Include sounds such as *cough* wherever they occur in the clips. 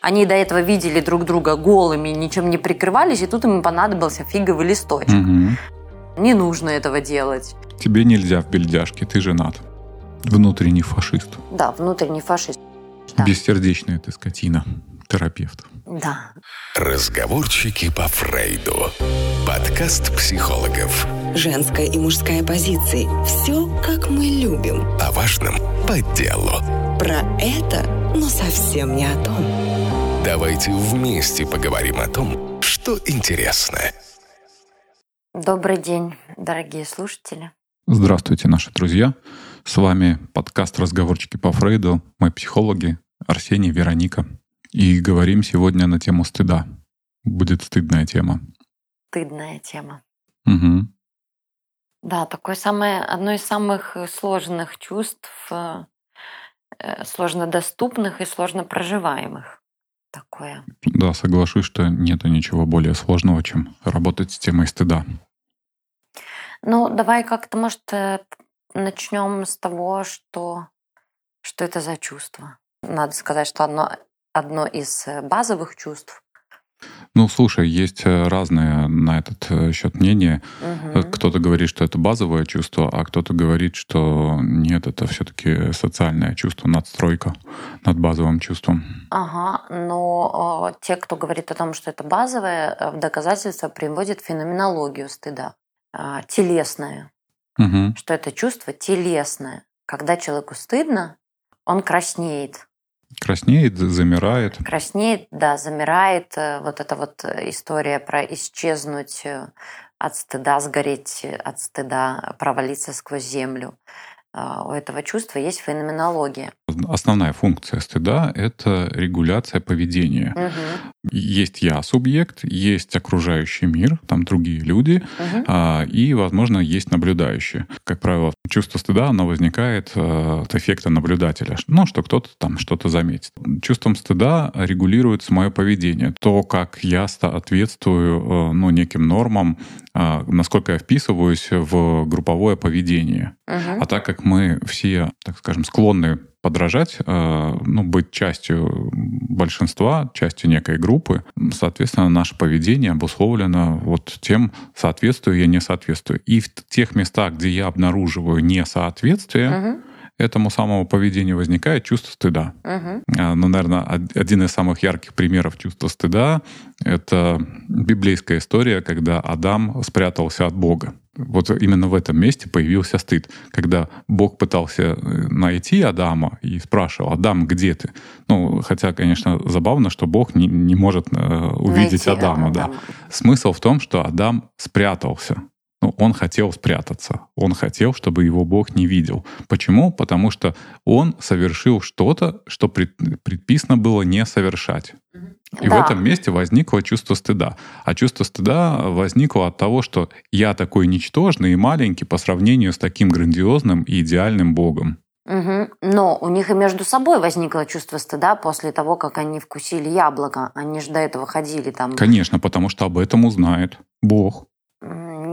Они до этого видели друг друга голыми, ничем не прикрывались, и тут им понадобился фиговый листочек. Угу. Не нужно этого делать. Тебе нельзя в бельдяшке, ты женат. Внутренний фашист. Да, внутренний фашист. Да. Бессердечная ты скотина. Терапевт. Да. Разговорчики по Фрейду. Подкаст психологов. Женская и мужская позиции. Все, как мы любим. О важном по делу. Про это, но совсем не о том. Давайте вместе поговорим о том, что интересно. Добрый день, дорогие слушатели. Здравствуйте, наши друзья. С вами подкаст «Разговорчики по Фрейду». Мы психологи Арсений, Вероника. И говорим сегодня на тему стыда. Будет стыдная тема. Стыдная тема. Угу. Да, такое самое, одно из самых сложных чувств, э, э, сложно доступных и сложно проживаемых. Такое. Да, соглашусь, что нету ничего более сложного, чем работать с темой стыда. Ну, давай как-то, может, э, начнем с того, что, что это за чувство. Надо сказать, что одно, одно из базовых чувств. Ну, слушай, есть разные на этот счет мнения. Угу. Кто-то говорит, что это базовое чувство, а кто-то говорит, что нет, это все-таки социальное чувство, надстройка над базовым чувством. Ага, но э, те, кто говорит о том, что это базовое, в доказательство приводят феноменологию стыда, э, телесное, Угу. что это чувство телесное. Когда человеку стыдно, он краснеет. Краснеет, замирает. Краснеет, да, замирает. Э, Вот эта вот история про исчезнуть э, от стыда, сгореть от стыда, провалиться сквозь землю. Э, У этого чувства есть феноменология. Основная функция стыда — это регуляция поведения. Мгм, Есть я субъект, есть окружающий мир, там другие люди, мгм. а, и, возможно, есть наблюдающие. Как правило, чувство стыда, оно возникает э, от эффекта наблюдателя, ну, что кто-то там что-то заметит. Чувством стыда регулируется мое поведение, то, как я соответствую э, ну, неким нормам, а, насколько я вписываюсь в групповое поведение. Мгм. А так как мы все, так скажем, склонны подражать, э, ну, быть частью большинства, частью некой группы, соответственно, наше поведение обусловлено вот тем, соответствую я, не соответствую. И в тех местах, где я обнаруживаю несоответствие, Мгм. Этому самому поведению возникает чувство стыда. А, Ну, наверное, од- один из самых ярких примеров чувства стыда — это библейская история, когда Адам спрятался от Бога. Вот именно в этом месте появился стыд, когда Бог пытался э, найти Адама и спрашивал, Адам, где ты? Ну, хотя, конечно, забавно, что Бог не, не может э, увидеть Найти Адама. Да. Адама. Смысл в том, что Адам спрятался. Ну, он хотел спрятаться. Он хотел, чтобы его Бог не видел. Почему? Потому что он совершил что-то, что пред- предписано было не совершать. И в Да. этом месте возникло чувство стыда. А чувство стыда возникло от того, что я такой ничтожный и маленький по сравнению с таким грандиозным и идеальным Богом. Мгм. Но у них и между собой возникло чувство стыда после того, как они вкусили яблоко. Они же до этого ходили там. Конечно, потому что об этом узнает Бог.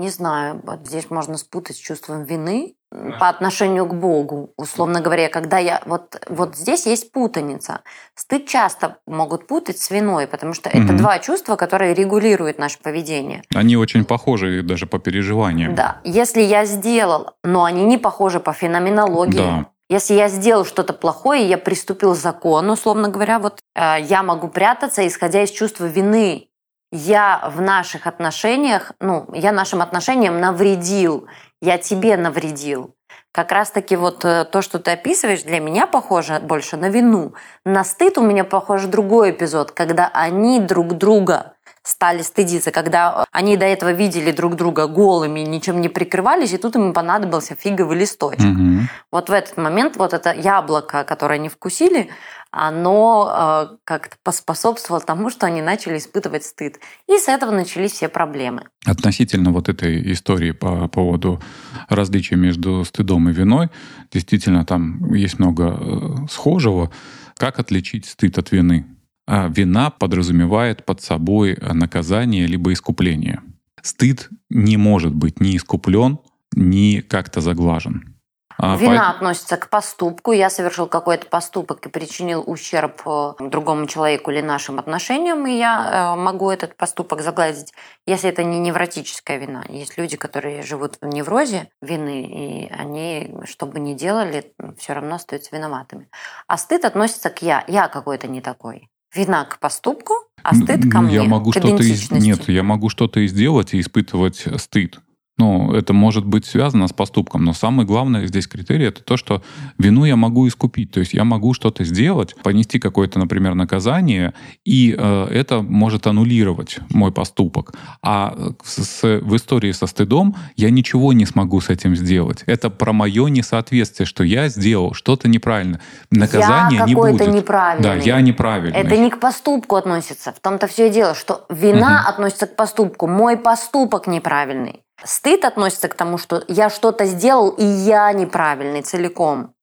Не знаю, вот здесь можно спутать с чувством вины по отношению к Богу. Условно говоря, когда я... Вот, вот здесь есть путаница. Стыд часто могут путать с виной, потому что это Мгм. два чувства, которые регулируют наше поведение. Они очень похожи даже по переживаниям. Да. Если я сделал, но они не похожи по феноменологии. Да. Если я сделал что-то плохое, я приступил к закону, условно говоря, вот э, я могу прятаться, исходя из чувства вины. Я в наших отношениях, ну, я нашим отношениям навредил, я тебе навредил. Как раз-таки вот э, то, что ты описываешь, для меня похоже больше на вину. На стыд у меня похож другой эпизод, когда они друг друга стали стыдиться, когда они до этого видели друг друга голыми, ничем не прикрывались, и тут им понадобился фиговый листочек. Мгм. Вот в этот момент вот это яблоко, которое они вкусили, оно э, как-то поспособствовало тому, что они начали испытывать стыд. И с этого начались все проблемы. Относительно вот этой истории по поводу различия между стыдом и виной, действительно там есть много э, схожего. Как отличить стыд от вины? А вина подразумевает под собой наказание либо искупление. Стыд не может быть ни искуплен, ни как-то заглажен. А, Вина по... относится к поступку. Я совершил какой-то поступок и причинил ущерб э, другому человеку или нашим отношениям, и я э, могу этот поступок загладить, если это не невротическая вина. Есть люди, которые живут в неврозе вины, и они, что бы ни делали, все равно остаются виноватыми. А стыд относится к я. Я какой-то не такой. Вина к поступку, а стыд ко мне. Я могу что-то из... Нет, я могу что-то и сделать и испытывать стыд. Ну, это может быть связано с поступком, но самый главный здесь критерий это то, что вину я могу искупить. То есть я могу что-то сделать, понести какое-то, например, наказание, и э, это может аннулировать мой поступок. А с, в истории со стыдом я ничего не смогу с этим сделать. Это про мое несоответствие, что я сделал что-то неправильно. Наказание я не будет. неправильный. Да, я неправильный. Это не к поступку относится. В том-то все и дело, что вина угу. относится к поступку. Мой поступок неправильный. Стыд относится к тому, что я что-то сделал, и я неправильный целиком.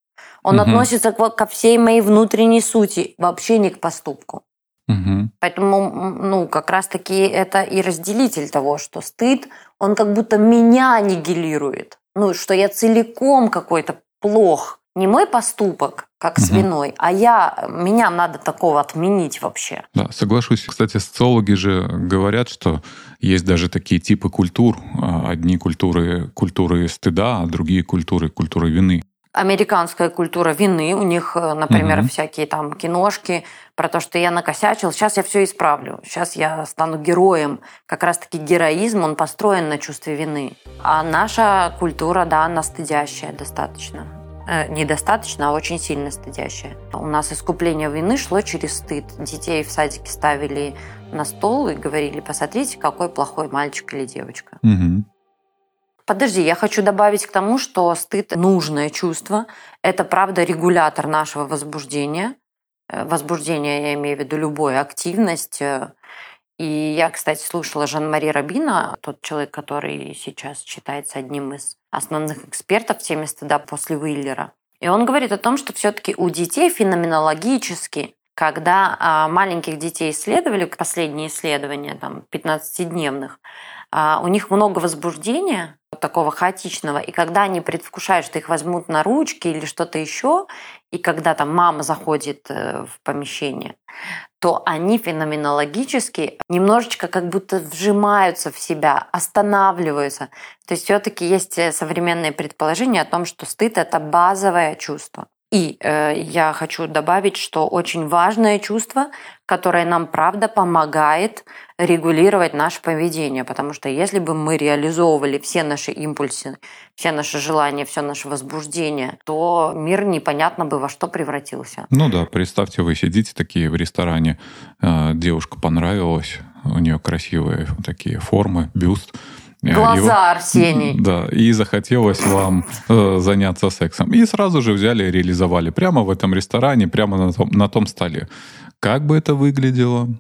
Он угу. относится ко, ко всей моей внутренней сути, вообще не к поступку. Угу. Поэтому, ну, как раз-таки это и разделитель того, что стыд, он как будто меня аннигилирует. Ну, что я целиком какой-то плох. Не мой поступок, как угу. с виной, а я, меня надо такого отменить вообще. Да, соглашусь. Кстати, социологи же говорят, что есть даже такие типы культур. А, одни культуры культуры стыда, а другие культуры культуры вины. Американская культура вины, у них, э, например, угу. всякие там киношки про то, что я накосячил, сейчас я все исправлю, сейчас я стану героем. Как раз-таки героизм, он построен на чувстве вины. А наша культура, да, она стыдящая достаточно. Э, недостаточно, а очень сильно стыдящая. У нас искупление вины шло через стыд. Детей в садике ставили на стол и говорили, посмотрите, какой плохой мальчик или девочка. Угу. Подожди, я хочу добавить к тому, что стыд – нужное чувство. Это, правда, регулятор нашего возбуждения. Э, возбуждение, я имею в виду любую активность. И я, кстати, слушала Жан-Мари Рабина, тот человек, который сейчас считается одним из основных экспертов в теме стыда после Уиллера. И он говорит о том, что все-таки у детей феноменологически, когда а, маленьких детей исследовали, последние исследования, там, 15-дневных, а, у них много возбуждения, такого хаотичного, и когда они предвкушают, что их возьмут на ручки или что-то еще, и когда там мама заходит э, в помещение, то они феноменологически немножечко как будто вжимаются в себя, останавливаются. То есть все-таки есть э, современные предположения о том, что стыд это базовое чувство. И э, я хочу добавить, что очень важное чувство, которое нам правда помогает регулировать наше поведение, потому что если бы мы реализовывали все наши импульсы, все наши желания, все наше возбуждение, то мир непонятно бы во что превратился. Ну да, представьте, вы сидите такие в ресторане, э, девушка понравилась, у нее красивые такие формы, бюст, Глаза Арсений. *laughs* Да, и захотелось вам э, заняться сексом. И сразу же взяли и реализовали прямо в этом ресторане, прямо на том, на том столе. Как бы это выглядело?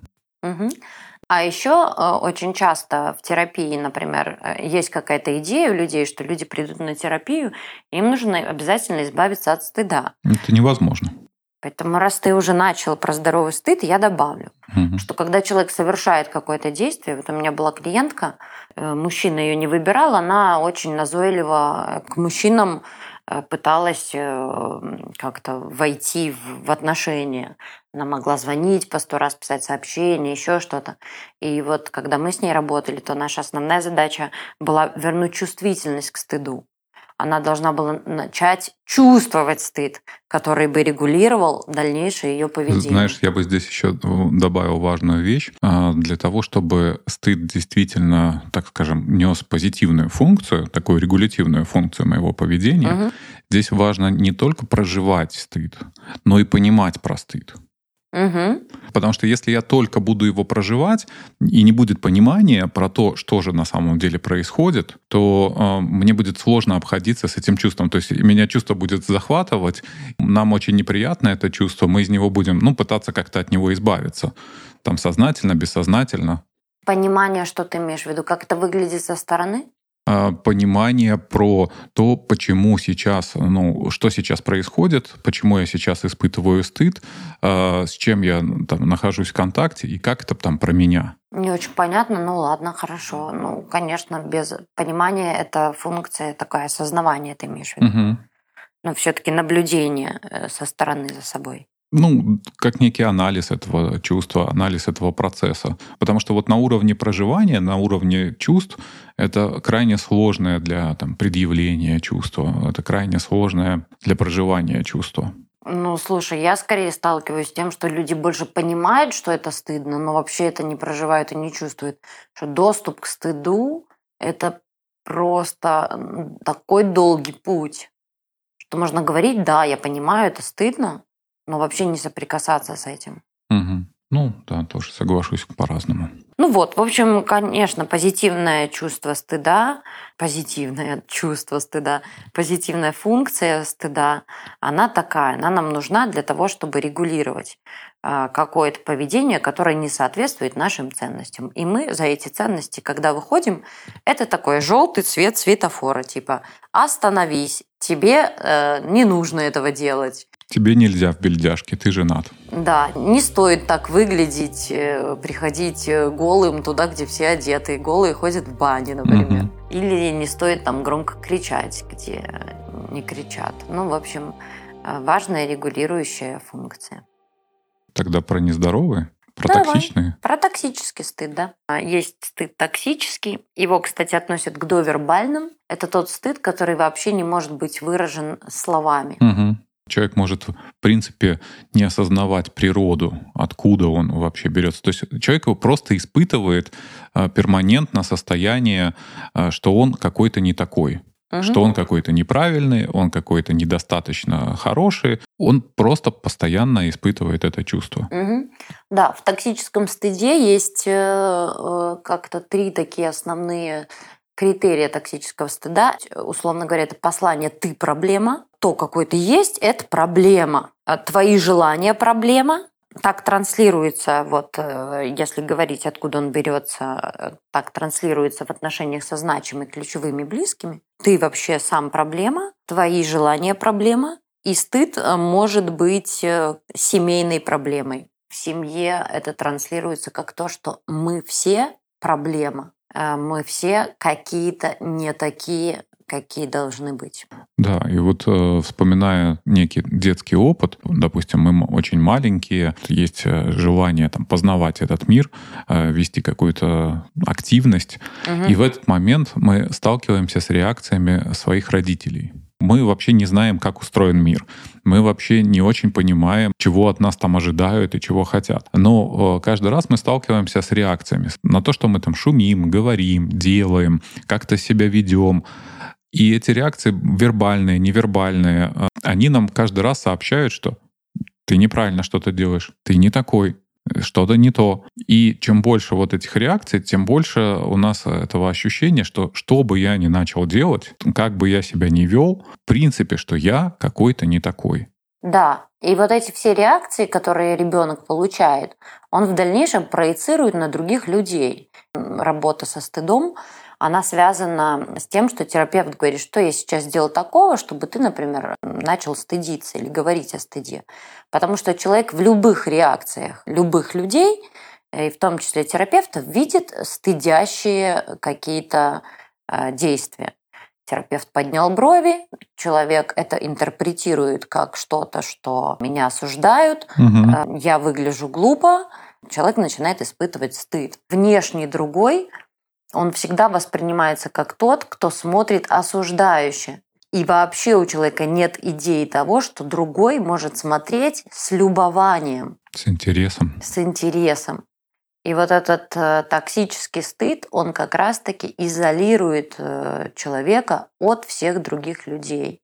Угу. А еще э, очень часто в терапии, например, э, есть какая-то идея у людей, что люди придут на терапию, им нужно обязательно избавиться от стыда. Это невозможно. Поэтому раз ты уже начал про здоровый стыд, я добавлю, угу. что когда человек совершает какое-то действие, вот у меня была клиентка, э, мужчина ее не выбирал, она очень назойливо к мужчинам пыталась как-то войти в отношения. Она могла звонить по сто раз, писать сообщения, еще что-то. И вот когда мы с ней работали, то наша основная задача была вернуть чувствительность к стыду она должна была начать чувствовать стыд, который бы регулировал дальнейшее ее поведение. Знаешь, я бы здесь еще добавил важную вещь. А, для того, чтобы стыд действительно, так скажем, нес позитивную функцию, такую регулятивную функцию моего поведения, угу. здесь важно не только проживать стыд, но и понимать про стыд. Угу. Потому что если я только буду его проживать и не будет понимания про то, что же на самом деле происходит, то э, мне будет сложно обходиться с этим чувством. То есть меня чувство будет захватывать, нам очень неприятно это чувство, мы из него будем, ну, пытаться как-то от него избавиться. Там сознательно, бессознательно. Понимание, что ты имеешь в виду, как это выглядит со стороны? А, понимание про то, почему сейчас, ну, что сейчас происходит, почему я сейчас испытываю стыд, а, с чем я там нахожусь в контакте и как это там про меня. Не очень понятно, ну ладно, хорошо. Ну, конечно, без понимания это функция такая осознавание, ты имеешь в виду. Угу. Но все-таки наблюдение э, со стороны за собой. Ну, как некий анализ этого чувства, анализ этого процесса. Потому что вот на уровне проживания, на уровне чувств, это крайне сложное для там, предъявления чувства, это крайне сложное для проживания чувства. Ну, слушай, я скорее сталкиваюсь с тем, что люди больше понимают, что это стыдно, но вообще это не проживают и не чувствуют. Что доступ к стыду – это просто такой долгий путь, что можно говорить, да, я понимаю, это стыдно, но вообще не соприкасаться с этим. Угу. Ну, да, тоже соглашусь по-разному. Ну вот, в общем, конечно, позитивное чувство стыда, позитивное *laughs* чувство стыда, позитивная функция стыда, она такая, она нам нужна для того, чтобы регулировать а, какое-то поведение, которое не соответствует нашим ценностям. И мы за эти ценности, когда выходим, это такой желтый цвет светофора, типа «остановись, тебе э, не нужно этого делать». Тебе нельзя в бельдяшке, ты женат. Да, не стоит так выглядеть, э, приходить э, голым туда, где все одеты, голые ходят в бане, например. Угу. Или не стоит там громко кричать, где не кричат. Ну, в общем, э, важная регулирующая функция. Тогда про нездоровые? Про Давай. токсичные? Про токсический стыд, да. А, есть стыд токсический. Его, кстати, относят к довербальным. Это тот стыд, который вообще не может быть выражен словами. Угу. Человек может, в принципе, не осознавать природу, откуда он вообще берется. То есть человек его просто испытывает а, перманентно состояние, а, что он какой-то не такой. Угу. Что он какой-то неправильный, он какой-то недостаточно хороший. Он просто постоянно испытывает это чувство. Угу. Да, в токсическом стыде есть э, э, как-то три такие основные критерия токсического стыда. Условно говоря, это послание «ты проблема», то, какой ты есть, это проблема. А твои желания – проблема. Так транслируется, вот э, если говорить, откуда он берется, так транслируется в отношениях со значимыми, ключевыми, близкими. Ты вообще сам проблема, твои желания – проблема, и стыд э, может быть э, семейной проблемой. В семье это транслируется как то, что мы все проблема, мы все какие-то не такие, какие должны быть. Да, и вот э, вспоминая некий детский опыт, допустим, мы очень маленькие, есть э, желание там, познавать этот мир, э, вести какую-то активность, угу. и в этот момент мы сталкиваемся с реакциями своих родителей. Мы вообще не знаем, как устроен мир. Мы вообще не очень понимаем, чего от нас там ожидают и чего хотят. Но э, каждый раз мы сталкиваемся с реакциями на то, что мы там шумим, говорим, делаем, как-то себя ведем. И эти реакции вербальные, невербальные, э, они нам каждый раз сообщают, что ты неправильно что-то делаешь, ты не такой, что-то не то. И чем больше вот этих реакций, тем больше у нас этого ощущения, что что бы я ни начал делать, как бы я себя ни вел, в принципе, что я какой-то не такой. Да, и вот эти все реакции, которые ребенок получает, он в дальнейшем проецирует на других людей. Работа со стыдом она связана с тем, что терапевт говорит, что я сейчас сделал такого, чтобы ты, например, начал стыдиться или говорить о стыде. Потому что человек в любых реакциях любых людей, и в том числе терапевтов, видит стыдящие какие-то э, действия. Терапевт поднял брови, человек это интерпретирует как что-то, что меня осуждают, угу. я выгляжу глупо, человек начинает испытывать стыд. Внешний другой он всегда воспринимается как тот, кто смотрит осуждающе. И вообще у человека нет идеи того, что другой может смотреть с любованием. С интересом. С интересом. И вот этот э, токсический стыд, он как раз-таки изолирует э, человека от всех других людей.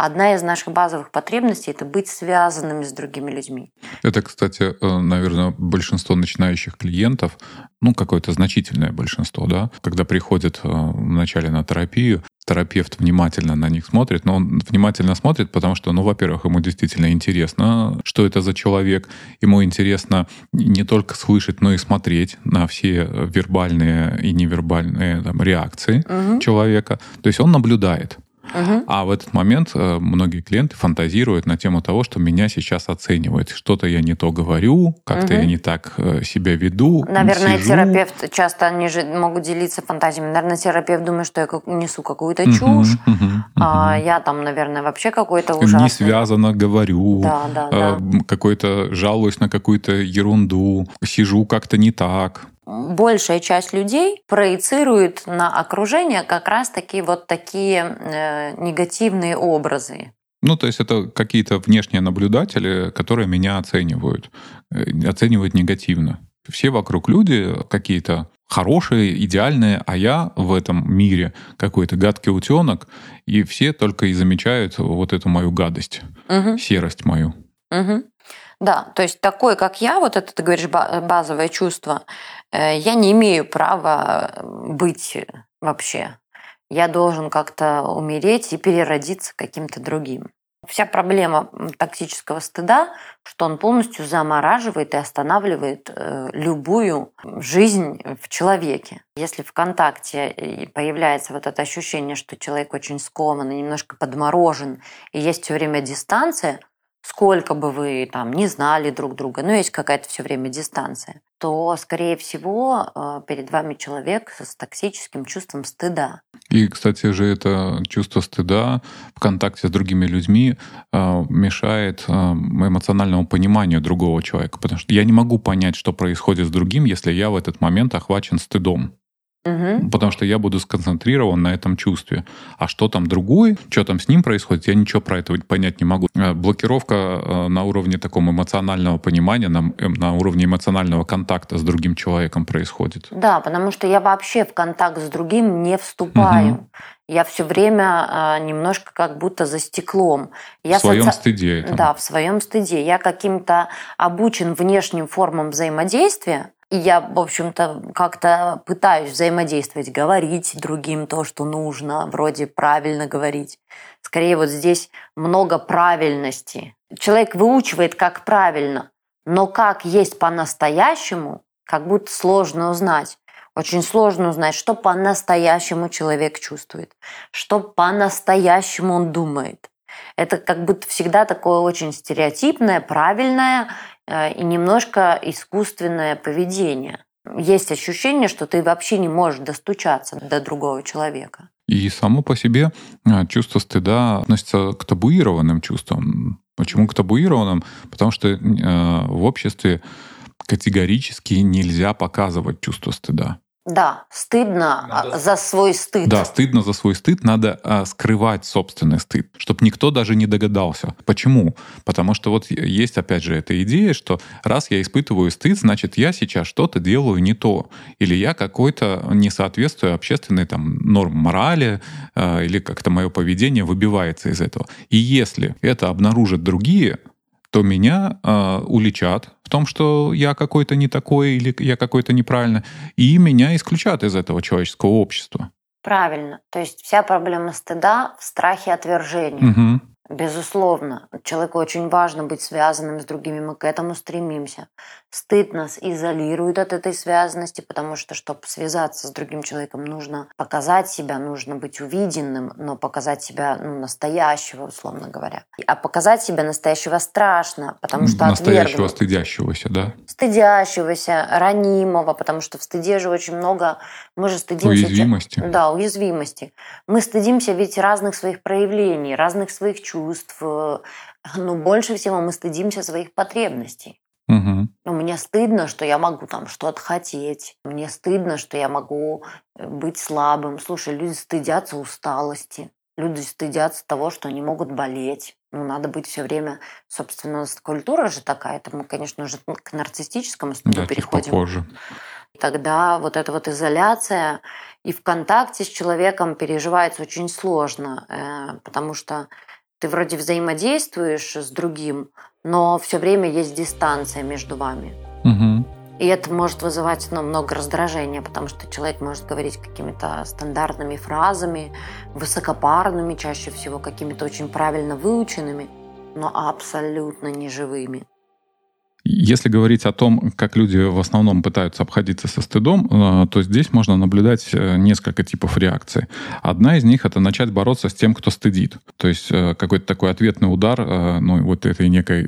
Одна из наших базовых потребностей – это быть связанными с другими людьми. Это, кстати, э, наверное, большинство начинающих клиентов, ну, какое-то значительное большинство, да, когда приходят э, вначале на терапию, терапевт внимательно на них смотрит, но он внимательно смотрит, потому что, ну, во-первых, ему действительно интересно, что это за человек, ему интересно не только слышать, но и смотреть на все вербальные и невербальные там, реакции угу. человека. То есть он наблюдает. А в этот момент э, многие клиенты фантазируют на тему того, что меня сейчас оценивают. Что-то я не то говорю, как-то Мгм. я не так э, себя веду. Наверное, сижу. терапевт часто они же могут делиться фантазиями. Наверное, терапевт думает, что я как- несу какую-то чушь, мгм, а мгм. я там, наверное, вообще какой-то Не ужасный. связано говорю. Да, да, э, да. какой-то жалуюсь на какую-то ерунду, сижу как-то не так. Большая часть людей проецирует на окружение как раз-таки вот такие э, негативные образы. Ну, то есть это какие-то внешние наблюдатели, которые меня оценивают, э, оценивают негативно. Все вокруг люди какие-то хорошие, идеальные, а я в этом мире какой-то гадкий утенок, и все только и замечают вот эту мою гадость, Мгм. серость мою. Мгм. Да, то есть такой, как я, вот это, ты говоришь, ба- базовое чувство, э, я не имею права э, быть вообще. Я должен как-то умереть и переродиться каким-то другим. Вся проблема токсического стыда, что он полностью замораживает и останавливает э, любую жизнь в человеке. Если в контакте появляется вот это ощущение, что человек очень скован и немножко подморожен, и есть все время дистанция, сколько бы вы там не знали друг друга, но есть какая-то все время дистанция, то, скорее всего, э, перед вами человек с токсическим чувством стыда. И, кстати же, это чувство стыда в контакте с другими людьми э, мешает э, эмоциональному пониманию другого человека. Потому что я не могу понять, что происходит с другим, если я в этот момент охвачен стыдом. Мгм. Потому что я буду сконцентрирован на этом чувстве. А что там другой, что там с ним происходит, я ничего про это понять не могу. Э, Блокировка э, на уровне такого эмоционального понимания, на, э, на уровне эмоционального контакта с другим человеком происходит. Да, потому что я вообще в контакт с другим не вступаю. Мгм. Я все время а, немножко как будто за стеклом. Я в своем соци- стыде. это. Да, в своем стыде. Я каким-то обучен внешним формам взаимодействия. Я, в общем-то, как-то пытаюсь взаимодействовать, говорить другим то, что нужно, вроде правильно говорить. Скорее вот здесь много правильности. Человек выучивает, как правильно, но как есть по-настоящему, как будто сложно узнать. Очень сложно узнать, что по-настоящему человек чувствует, что по-настоящему он думает. Это как будто всегда такое очень стереотипное, правильное и немножко искусственное поведение. Есть ощущение, что ты вообще не можешь достучаться до другого человека. И само по себе э, чувство стыда относится к табуированным чувствам. Почему к табуированным? Потому что э, в обществе категорически нельзя показывать чувство стыда. Да, стыдно Надо- а, за свой стыд. Да, стыдно за свой стыд, надо а, скрывать собственный стыд, чтобы никто даже не догадался. Почему? Потому что вот есть, опять же, эта идея, что раз я испытываю стыд, значит, я сейчас что-то делаю не то. Или я какой-то не соответствую общественной там, норм морали, а, или как-то мое поведение выбивается из этого. И если это обнаружат другие, то меня э, уличат в том, что я какой-то не такой или я какой-то неправильно, и меня исключат из этого человеческого общества. Правильно. То есть вся проблема стыда в страхе отвержения. Мгм. Безусловно, человеку очень важно быть связанным с другими, мы к этому стремимся. Стыд нас изолирует от этой связанности, потому что, чтобы связаться с другим человеком, нужно показать себя, нужно быть увиденным, но показать себя ну, настоящего, условно говоря. А показать себя настоящего страшно, потому что Настоящего отвергнут. стыдящегося, да? стыдящегося, ранимого, потому что в стыде же очень много, мы же стыдимся... Уязвимости. Да, уязвимости. Мы стыдимся ведь разных своих проявлений, разных своих чувств, э, но больше всего мы стыдимся своих потребностей. Мгм. Ну, мне стыдно, что я могу там что-то хотеть. Мне стыдно, что я могу э, быть слабым. Слушай, люди стыдятся усталости. Люди стыдятся того, что они могут болеть. Ну, надо быть все время... Собственно, у нас культура же такая. Это мы, конечно же, к нарциссическому стыду Да, переходим. попозже. Тогда вот эта вот изоляция и в контакте с человеком переживается очень сложно, э, потому что ты вроде взаимодействуешь с другим, но все время есть дистанция между вами. Мгм. И это может вызывать ну, много раздражения, потому что человек может говорить какими-то стандартными фразами, высокопарными, чаще всего какими-то очень правильно выученными, но абсолютно неживыми. Если говорить о том, как люди в основном пытаются обходиться со стыдом, э, то здесь можно наблюдать э, несколько типов реакций. Одна из них — это начать бороться с тем, кто стыдит. То есть э, какой-то такой ответный удар ну, вот этой некой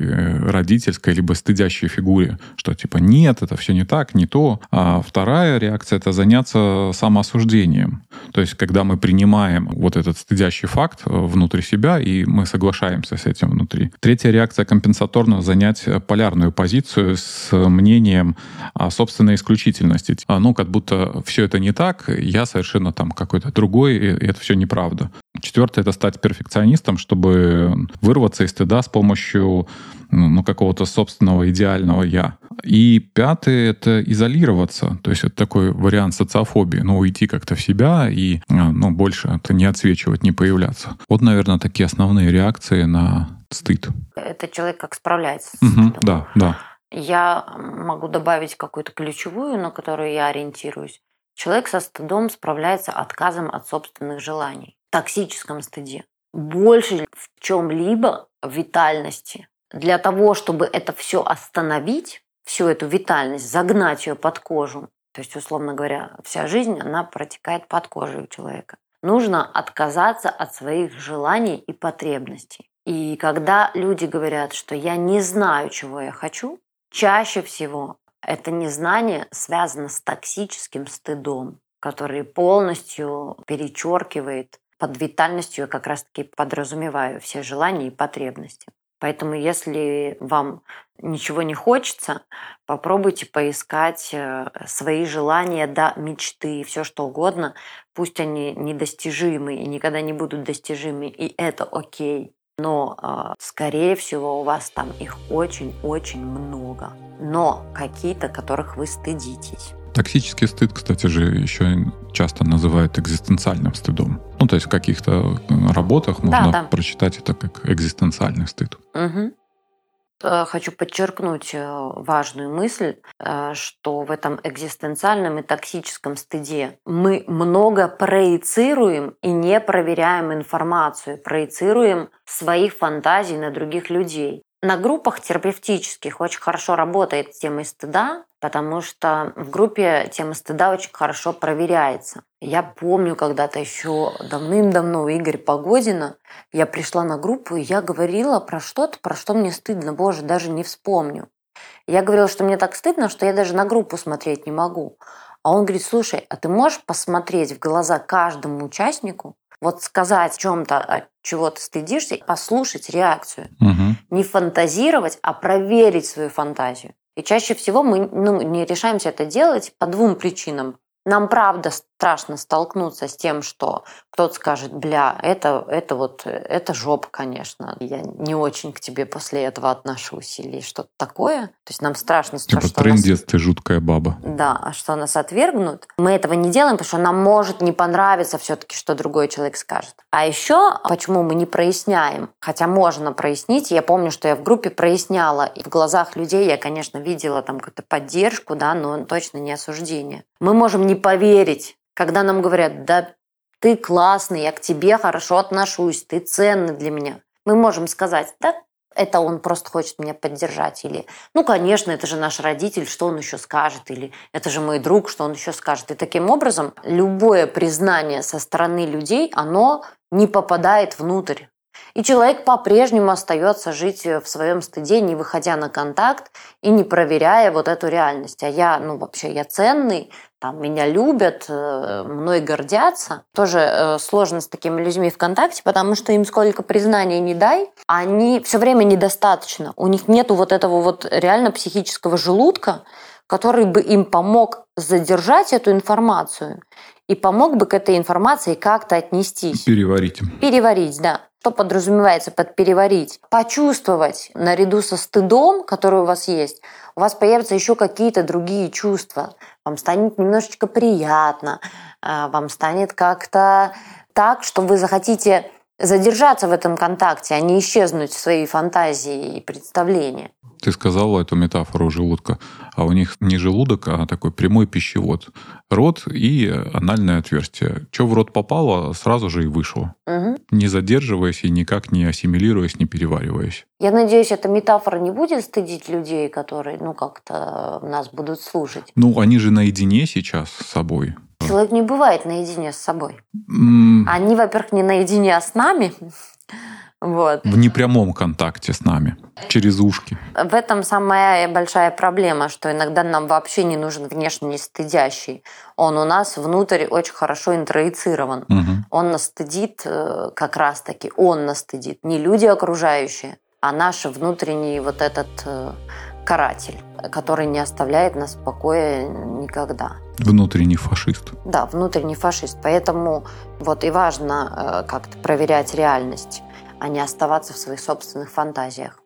родительской либо стыдящей фигуре, что типа нет, это все не так, не то. А вторая реакция — это заняться самоосуждением. То есть когда мы принимаем вот этот стыдящий факт внутри себя, и мы соглашаемся с этим внутри. Третья реакция компенсаторно занять полярную позицию с мнением о собственной исключительности. А, ну, как будто все это не так, я совершенно там какой-то другой, и это все неправда. Четвертое — это стать перфекционистом, чтобы вырваться из стыда с помощью ну, ну, какого-то собственного идеального «я». И пятый — это изолироваться. То есть это такой вариант социофобии. Ну, уйти как-то в себя и а, ну, больше это не отсвечивать, не появляться. Вот, наверное, такие основные реакции на стыд. Это человек как справляется с угу, Да, да. Я могу добавить какую-то ключевую, на которую я ориентируюсь. Человек со стыдом справляется отказом от собственных желаний. В токсическом стыде. Больше в чем-либо в витальности. Для того, чтобы это все остановить, всю эту витальность, загнать ее под кожу, то есть, условно говоря, вся жизнь, она протекает под кожей у человека. Нужно отказаться от своих желаний и потребностей. И когда люди говорят, что я не знаю, чего я хочу, чаще всего это незнание связано с токсическим стыдом, который полностью перечеркивает под витальностью, как раз-таки подразумеваю все желания и потребности. Поэтому если вам ничего не хочется, попробуйте поискать э, свои желания до мечты, все что угодно. Пусть они недостижимы и никогда не будут достижимы, и это окей. Но, э, скорее всего, у вас там их очень-очень много. Но какие-то, которых вы стыдитесь. Токсический стыд, кстати же, еще часто называют экзистенциальным стыдом. Ну, то есть в каких-то э, работах можно да, да. прочитать это как экзистенциальный стыд. Угу. Хочу подчеркнуть э, важную мысль, что в этом экзистенциальном и токсическом стыде мы много проецируем и не проверяем информацию, проецируем своих фантазий на других людей. На группах терапевтических очень хорошо работает тема стыда, потому что в группе тема стыда очень хорошо проверяется. Я помню когда-то еще давным-давно у Игоря Погодина я пришла на группу, и я говорила про что-то, про что мне стыдно, боже, даже не вспомню. Я говорила, что мне так стыдно, что я даже на группу смотреть не могу. А он говорит, слушай, а ты можешь посмотреть в глаза каждому участнику вот сказать о чем-то, от чего ты стыдишься, послушать реакцию. Угу. Не фантазировать, а проверить свою фантазию. И чаще всего мы ну, не решаемся это делать по двум причинам. Нам правда страшно столкнуться с тем, что кто-то скажет, бля, это, это вот, это жопа, конечно. Я не очень к тебе после этого отношусь или что-то такое. То есть нам страшно. Типа что трендец, нас... ты жуткая баба. Да, а что нас отвергнут. Мы этого не делаем, потому что нам может не понравиться все-таки, что другой человек скажет. А еще, почему мы не проясняем, хотя можно прояснить, я помню, что я в группе проясняла, и в глазах людей я, конечно, видела там какую-то поддержку, да, но точно не осуждение. Мы можем не поверить, когда нам говорят, да ты классный, я к тебе хорошо отношусь, ты ценный для меня. Мы можем сказать, да, это он просто хочет меня поддержать. Или, ну, конечно, это же наш родитель, что он еще скажет. Или это же мой друг, что он еще скажет. И таким образом любое признание со стороны людей, оно не попадает внутрь. И человек по-прежнему остается жить в своем стыде, не выходя на контакт и не проверяя вот эту реальность. А я, ну, вообще, я ценный, там, меня любят, э, мной гордятся. Тоже э, сложно с такими людьми в контакте, потому что им сколько признания не дай, они все время недостаточно. У них нету вот этого вот реально психического желудка, который бы им помог задержать эту информацию и помог бы к этой информации как-то отнестись. Переварить. Переварить, да. Что подразумевается под переварить? Почувствовать наряду со стыдом, который у вас есть, у вас появятся еще какие-то другие чувства. Вам станет немножечко приятно, а, вам станет как-то так, что вы захотите задержаться в этом контакте, а не исчезнуть в своей фантазии и представлении. Ты сказала эту метафору желудка, а у них не желудок, а такой прямой пищевод. Рот и анальное отверстие. Что в рот попало, сразу же и вышло. Угу. Не задерживаясь и никак не ассимилируясь, не перевариваясь. Я надеюсь, эта метафора не будет стыдить людей, которые, ну, как-то нас будут слушать. Ну, они же наедине сейчас с собой. Человек не бывает наедине с собой. М, Они, во-первых, не наедине, а с нами. *laughs* Вот. В непрямом контакте с нами, через ушки. В этом самая большая проблема, что иногда нам вообще не нужен внешне стыдящий. Он у нас внутрь очень хорошо интроицирован. Мгм. Он нас стыдит э, как раз-таки, он нас стыдит. Не люди окружающие, а наш внутренний вот этот э, каратель, который не оставляет нас в покое никогда. Внутренний фашист. Да, внутренний фашист. Поэтому вот и важно э, как-то проверять реальность, а не оставаться в своих собственных фантазиях.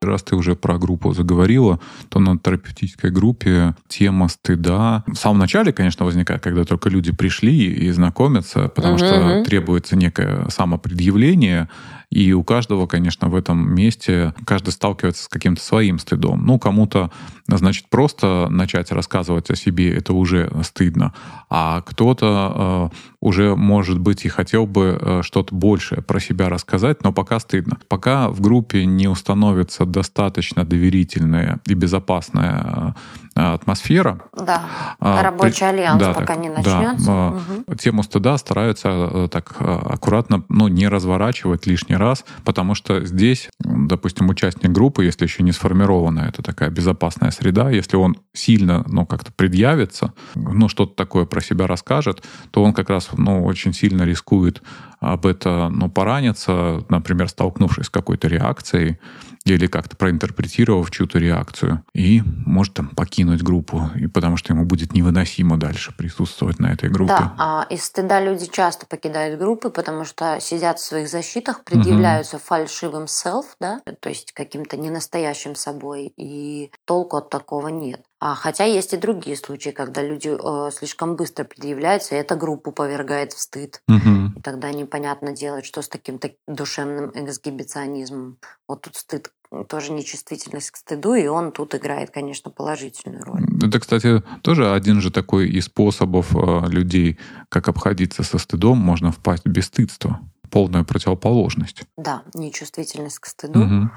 Раз ты уже про группу заговорила, то на терапевтической группе тема стыда в самом начале, конечно, возникает, когда только люди пришли и знакомятся, потому Мгм, что требуется некое самопредъявление, и у каждого, конечно, в этом месте каждый сталкивается с каким-то своим стыдом. Ну, кому-то, значит, просто начать рассказывать о себе это уже стыдно, а кто-то э, уже, может быть, и хотел бы э, что-то большее про себя рассказать, но пока стыдно. Пока в группе не установится достаточно доверительная и безопасная э, атмосфера, Да, а, рабочий при- альянс да, пока так, не да, начнется. а, Мгм. тему стыда стараются э, так э, аккуратно, ну, не разворачивать лишний раз, потому что здесь, допустим, участник группы, если еще не сформирована это такая безопасная среда, если он сильно, ну, как-то предъявится, ну, что-то такое про себя расскажет, то он как раз, ну, очень сильно рискует об это, ну, пораниться, например, столкнувшись с какой-то реакцией или как-то проинтерпретировав чью-то реакцию, и может там покинуть группу, и потому что ему будет невыносимо дальше присутствовать на этой группе. Да, а из стыда люди часто покидают группы, потому что сидят в своих защитах, предъявляются фальшивым self, да, то есть каким-то ненастоящим собой, и толку от такого нет. А хотя есть и другие случаи, когда люди э, слишком быстро предъявляются, и эта группу повергает в стыд. Мгм. И тогда непонятно делать, что с таким так- душевным эксгибиционизмом. Вот тут стыд тоже нечувствительность к стыду, и он тут играет, конечно, положительную роль. Это, кстати, тоже один же такой из способов э, людей, как обходиться со стыдом, можно впасть в бесстыдство. Полная противоположность. Да, нечувствительность к стыду, Мгм.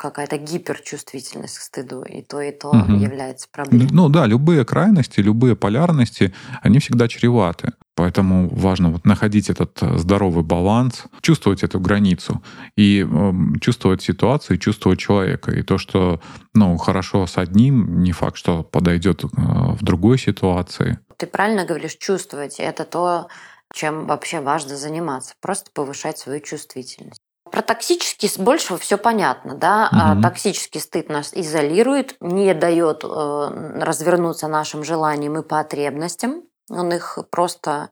Какая-то гиперчувствительность к стыду, и то, и то Мгм. является проблемой. Ну да, любые крайности, любые полярности, они всегда чреваты. Поэтому важно вот находить этот э, здоровый баланс, чувствовать эту границу и эм, чувствовать ситуацию, чувствовать человека. И то, что ну, хорошо с одним, не факт, что подойдет э, в другой ситуации. Ты правильно говоришь, чувствовать. Это то, чем вообще важно заниматься. Просто повышать свою чувствительность. Про токсический большего все понятно, да? Мгм. токсический стыд нас изолирует, не дает э, развернуться нашим желаниям и потребностям. Он их просто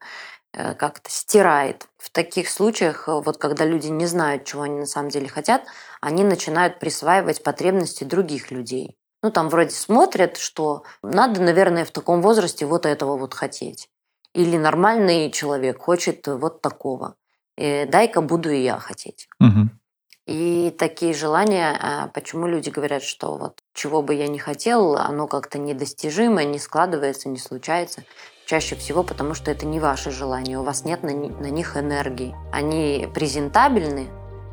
э, как-то стирает. В таких случаях, э, вот когда люди не знают, чего они на самом деле хотят, они начинают присваивать потребности других людей. Ну, там вроде смотрят, что надо, наверное, в таком возрасте вот этого вот хотеть. Или нормальный человек хочет вот такого. Э, Дай-ка буду и я хотеть. Мгм. И такие желания, а, почему люди говорят, что вот чего бы я ни хотел, оно как-то недостижимо, не складывается, не случается. Чаще всего потому, что это не ваши желания, у вас нет на них энергии. Они презентабельны,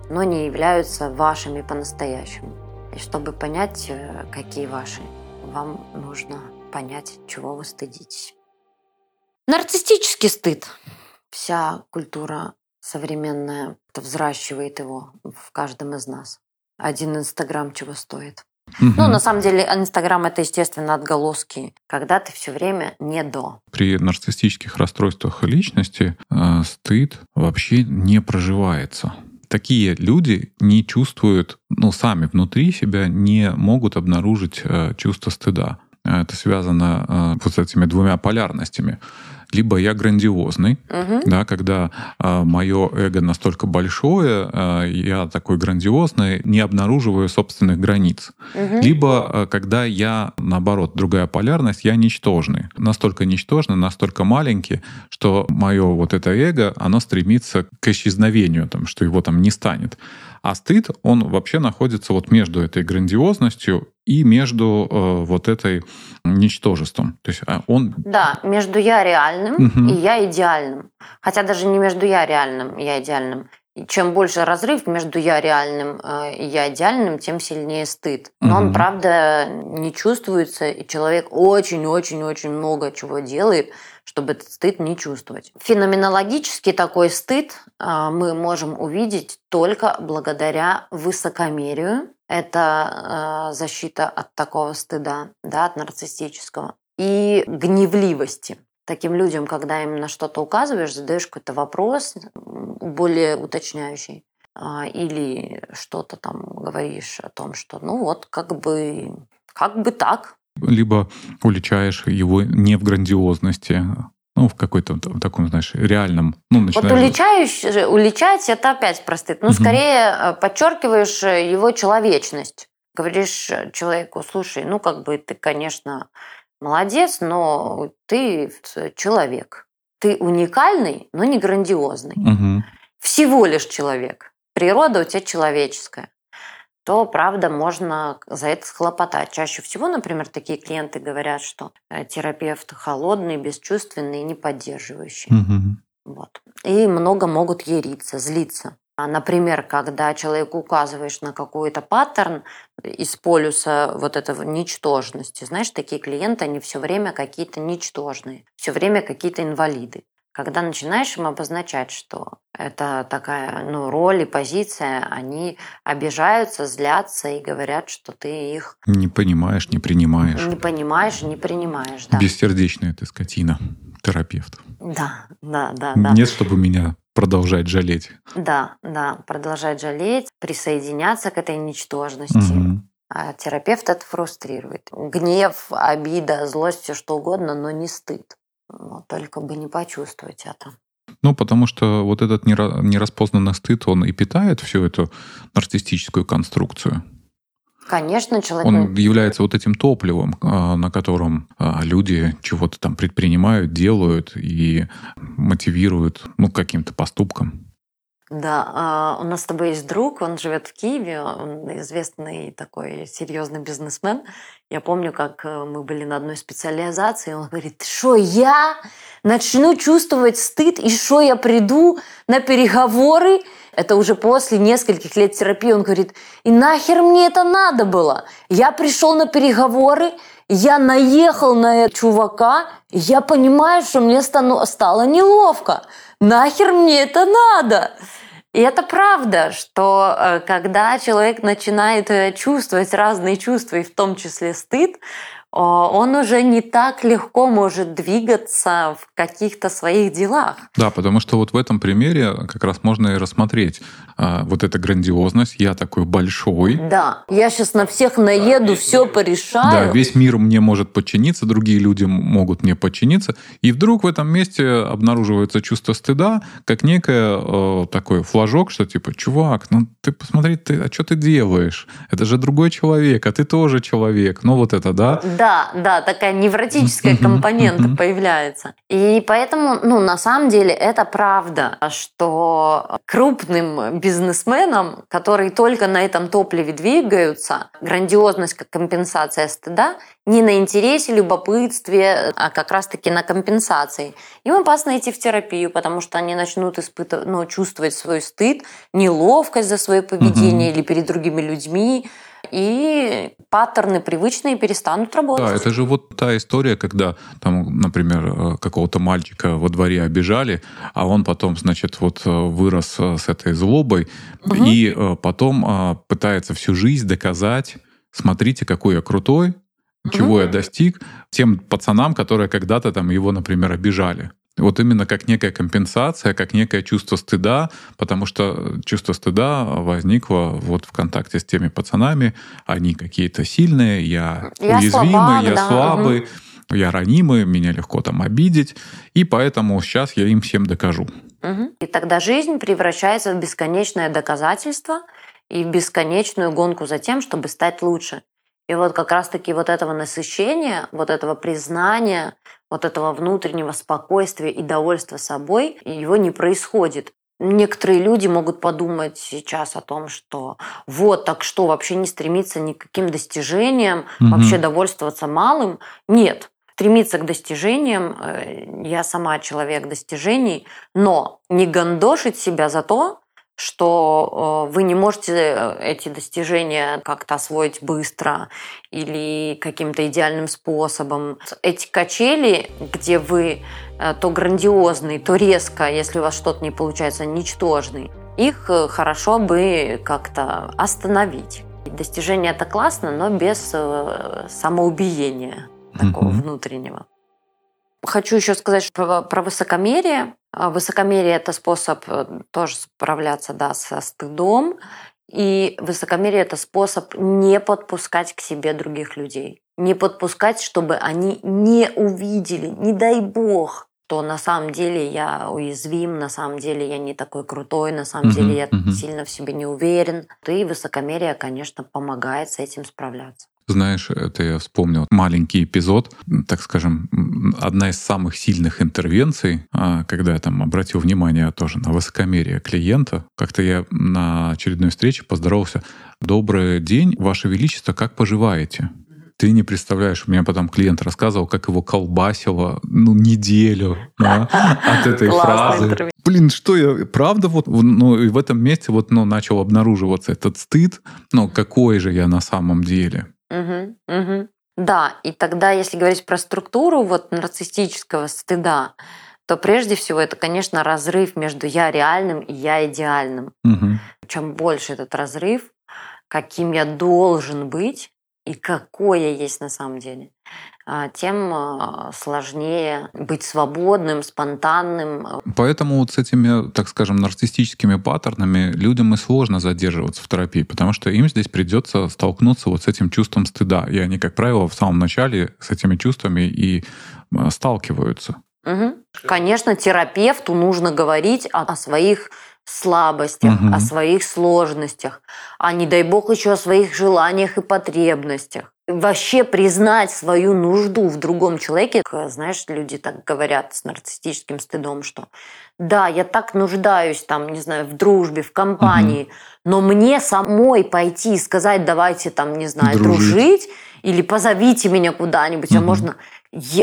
но не являются вашими по-настоящему. И чтобы понять, э, какие ваши, вам нужно понять, чего вы стыдитесь. Нарциссический стыд. Вся культура современная взращивает его в каждом из нас. Один Инстаграм чего стоит. Ну, Мгм. на самом деле, Инстаграм это, естественно, отголоски, когда ты все время не до. При нарциссических расстройствах личности э, стыд вообще не проживается. Такие люди не чувствуют, ну, сами внутри себя не могут обнаружить э, чувство стыда. Э, Это связано э, вот с этими двумя полярностями. Либо я грандиозный, Мгм. да, когда мое эго настолько большое, а, я такой грандиозный, не обнаруживаю собственных границ. Мгм. Либо а, когда я, наоборот, другая полярность, я ничтожный. Настолько ничтожный, настолько маленький, что мое вот это эго, оно стремится к исчезновению, там, что его там не станет. А стыд, он вообще находится вот между этой грандиозностью и между э, вот этой ничтожеством. То есть а, он... Да, между я реальным Мгм. и я идеальным. Хотя даже не между я реальным и я идеальным. И чем больше разрыв между я реальным э, и я идеальным, тем сильнее стыд. Но он, Мгм. правда, не чувствуется, и человек очень-очень-очень много чего делает, чтобы этот стыд не чувствовать. Феноменологически такой стыд э, мы можем увидеть только благодаря высокомерию. Это э, защита от такого стыда, да, от нарциссического. И гневливости. Таким людям, когда им на что-то указываешь, задаешь какой-то вопрос более уточняющий, а, или что-то там говоришь о том, что ну вот как бы как бы так. Либо уличаешь его не в грандиозности, ну, в какой-то в таком, знаешь, реальном... Ну, Вот начинаешь- уличаешь, уличать это опять про стыд. Ну, Мгм. скорее э, подчеркиваешь э, его человечность. Говоришь э, человеку, слушай, ну как бы ты, конечно, молодец, но ты э, человек. Ты уникальный, но не грандиозный. Мгм. всего лишь человек, природа у тебя человеческая, то, правда, можно за это схлопотать. Чаще всего, например, такие клиенты говорят, что э, терапевт холодный, бесчувственный, не поддерживающий. Мгм. Вот. И много могут яриться, злиться. А, Например, когда человеку указываешь на какой-то паттерн из полюса вот этого ничтожности, знаешь, такие клиенты, они все время какие-то ничтожные, все время какие-то инвалиды. Когда начинаешь им обозначать, что это такая ну, роль и позиция, они обижаются, злятся и говорят, что ты их Не понимаешь, не принимаешь. не понимаешь не принимаешь. Да, Бессердечная ты скотина, терапевт. да, да, да. да. Нет, чтобы меня продолжать жалеть. Да, да, продолжать жалеть, присоединяться к этой ничтожности. Мгм. А терапевт это фрустрирует. Гнев, обида, злость, все что угодно, но не стыд. Вот, только бы не почувствовать это. Ну, потому что вот этот нера- нераспознанный стыд, он и питает всю эту нарциссическую конструкцию. Конечно, человек... Он является вот этим топливом, а, на котором а, люди чего-то там предпринимают, делают и мотивируют ну, каким-то поступком. Да, а, у нас с тобой есть друг, он живет в Киеве, он известный такой серьезный бизнесмен. Я помню, как э, мы были на одной специализации, он говорит, что я начну чувствовать стыд, и что я приду на переговоры, это уже после нескольких лет терапии, он говорит, и нахер мне это надо было? Я пришел на переговоры, я наехал на этого чувака, я понимаю, что мне стало неловко. Нахер мне это надо? И это правда, что э, когда человек начинает э, чувствовать разные чувства, и в том числе стыд, он уже не так легко может двигаться в каких-то своих делах. Да, потому что вот в этом примере как раз можно и рассмотреть а, вот эта грандиозность. Я такой большой. Да, я сейчас на всех наеду, все Да, порешаю. весь мир мне может подчиниться, другие люди могут мне подчиниться. И вдруг в этом месте обнаруживается чувство стыда, как некое э, такой флажок, что типа, чувак, ну ты посмотри, ты, а что ты делаешь? Это же другой человек, а ты тоже человек. Ну вот это, да? Да, да, такая невротическая компонента появляется. И поэтому, ну, на самом деле, это правда, что крупным бизнесменам, которые только на этом топливе двигаются, грандиозность как компенсация стыда, не на интересе, любопытстве, а как раз-таки на компенсации. Им опасно идти в терапию, потому что они начнут испытывать, ну, чувствовать свой стыд, неловкость за свое поведение или перед другими людьми, и паттерны привычные перестанут работать. Да, это же вот та история, когда там, например, э, какого-то мальчика во дворе обижали, а он потом, значит, вот э, вырос э, с этой злобой Мгм. и потом пытается всю жизнь доказать, смотрите, какой я крутой, чего я достиг тем пацанам, которые когда-то там его, например, обижали. Вот именно как некая компенсация, как некое чувство стыда, потому что чувство стыда возникло вот в контакте с теми пацанами. Они какие-то сильные, я, Я уязвимый, слабак, я да, слабый. я ранимый, меня легко там обидеть, и поэтому сейчас я им всем докажу. Угу. И тогда жизнь превращается в бесконечное доказательство и в бесконечную гонку за тем, чтобы стать лучше. И вот как раз-таки вот этого насыщения, вот этого признания, вот этого внутреннего спокойствия и довольства собой, его не происходит. Некоторые люди могут подумать сейчас о том, что вот так что, вообще не стремиться ни к каким достижениям, угу. вообще довольствоваться малым. Нет, стремиться к достижениям, э, я сама человек достижений, но не гандошить себя за то, что э, вы не можете э, эти достижения как-то освоить быстро или каким-то идеальным способом. Эти качели, где вы э, то грандиозный, то резко, если у вас что-то не получается, ничтожный, их хорошо бы как-то остановить. Достижение это классно, но без самоубиения такого mm-hmm. внутреннего. Хочу еще сказать про, про высокомерие. А, высокомерие – это способ э, тоже справляться да, со стыдом. И высокомерие – это способ не подпускать к себе других людей. Не подпускать, чтобы они не увидели, не дай бог, что на самом деле я уязвим, на самом деле я не такой крутой, на самом uh-huh, деле я uh-huh. сильно в себе не уверен. И высокомерие, конечно, помогает с этим справляться. Знаешь, это я вспомнил маленький эпизод, так скажем, одна из самых сильных интервенций, а, когда я там обратил внимание тоже на высокомерие клиента. Как-то я на очередной встрече поздоровался. «Добрый день, Ваше Величество, как поживаете?» ты не представляешь, у меня потом клиент рассказывал, как его колбасило, ну, неделю да, от *laughs* этой фразы. Блин, что я, правда, вот, ну, и в этом месте вот, ну, начал обнаруживаться этот стыд, ну, какой же я на самом деле. Угу, угу. Да, и тогда, если говорить про структуру вот нарциссического стыда, то прежде всего это, конечно, разрыв между я реальным и я идеальным. Угу. Чем больше этот разрыв, каким я должен быть и какой я есть на самом деле, тем а, сложнее быть свободным, спонтанным. Поэтому вот с этими, так скажем, нарциссическими паттернами людям и сложно задерживаться в терапии, потому что им здесь придется столкнуться вот с этим чувством стыда. И они, как правило, в самом начале с этими чувствами и а, сталкиваются. Угу. Конечно, терапевту нужно говорить о, о своих слабостях, угу. о своих сложностях, а не дай бог еще о своих желаниях и потребностях вообще признать свою нужду в другом человеке. Знаешь, люди так говорят с нарциссическим стыдом, что да, я так нуждаюсь там, не знаю, в дружбе, в компании, угу. но мне самой пойти и сказать, давайте там, не знаю, дружить, дружить или позовите меня куда-нибудь, угу. а можно...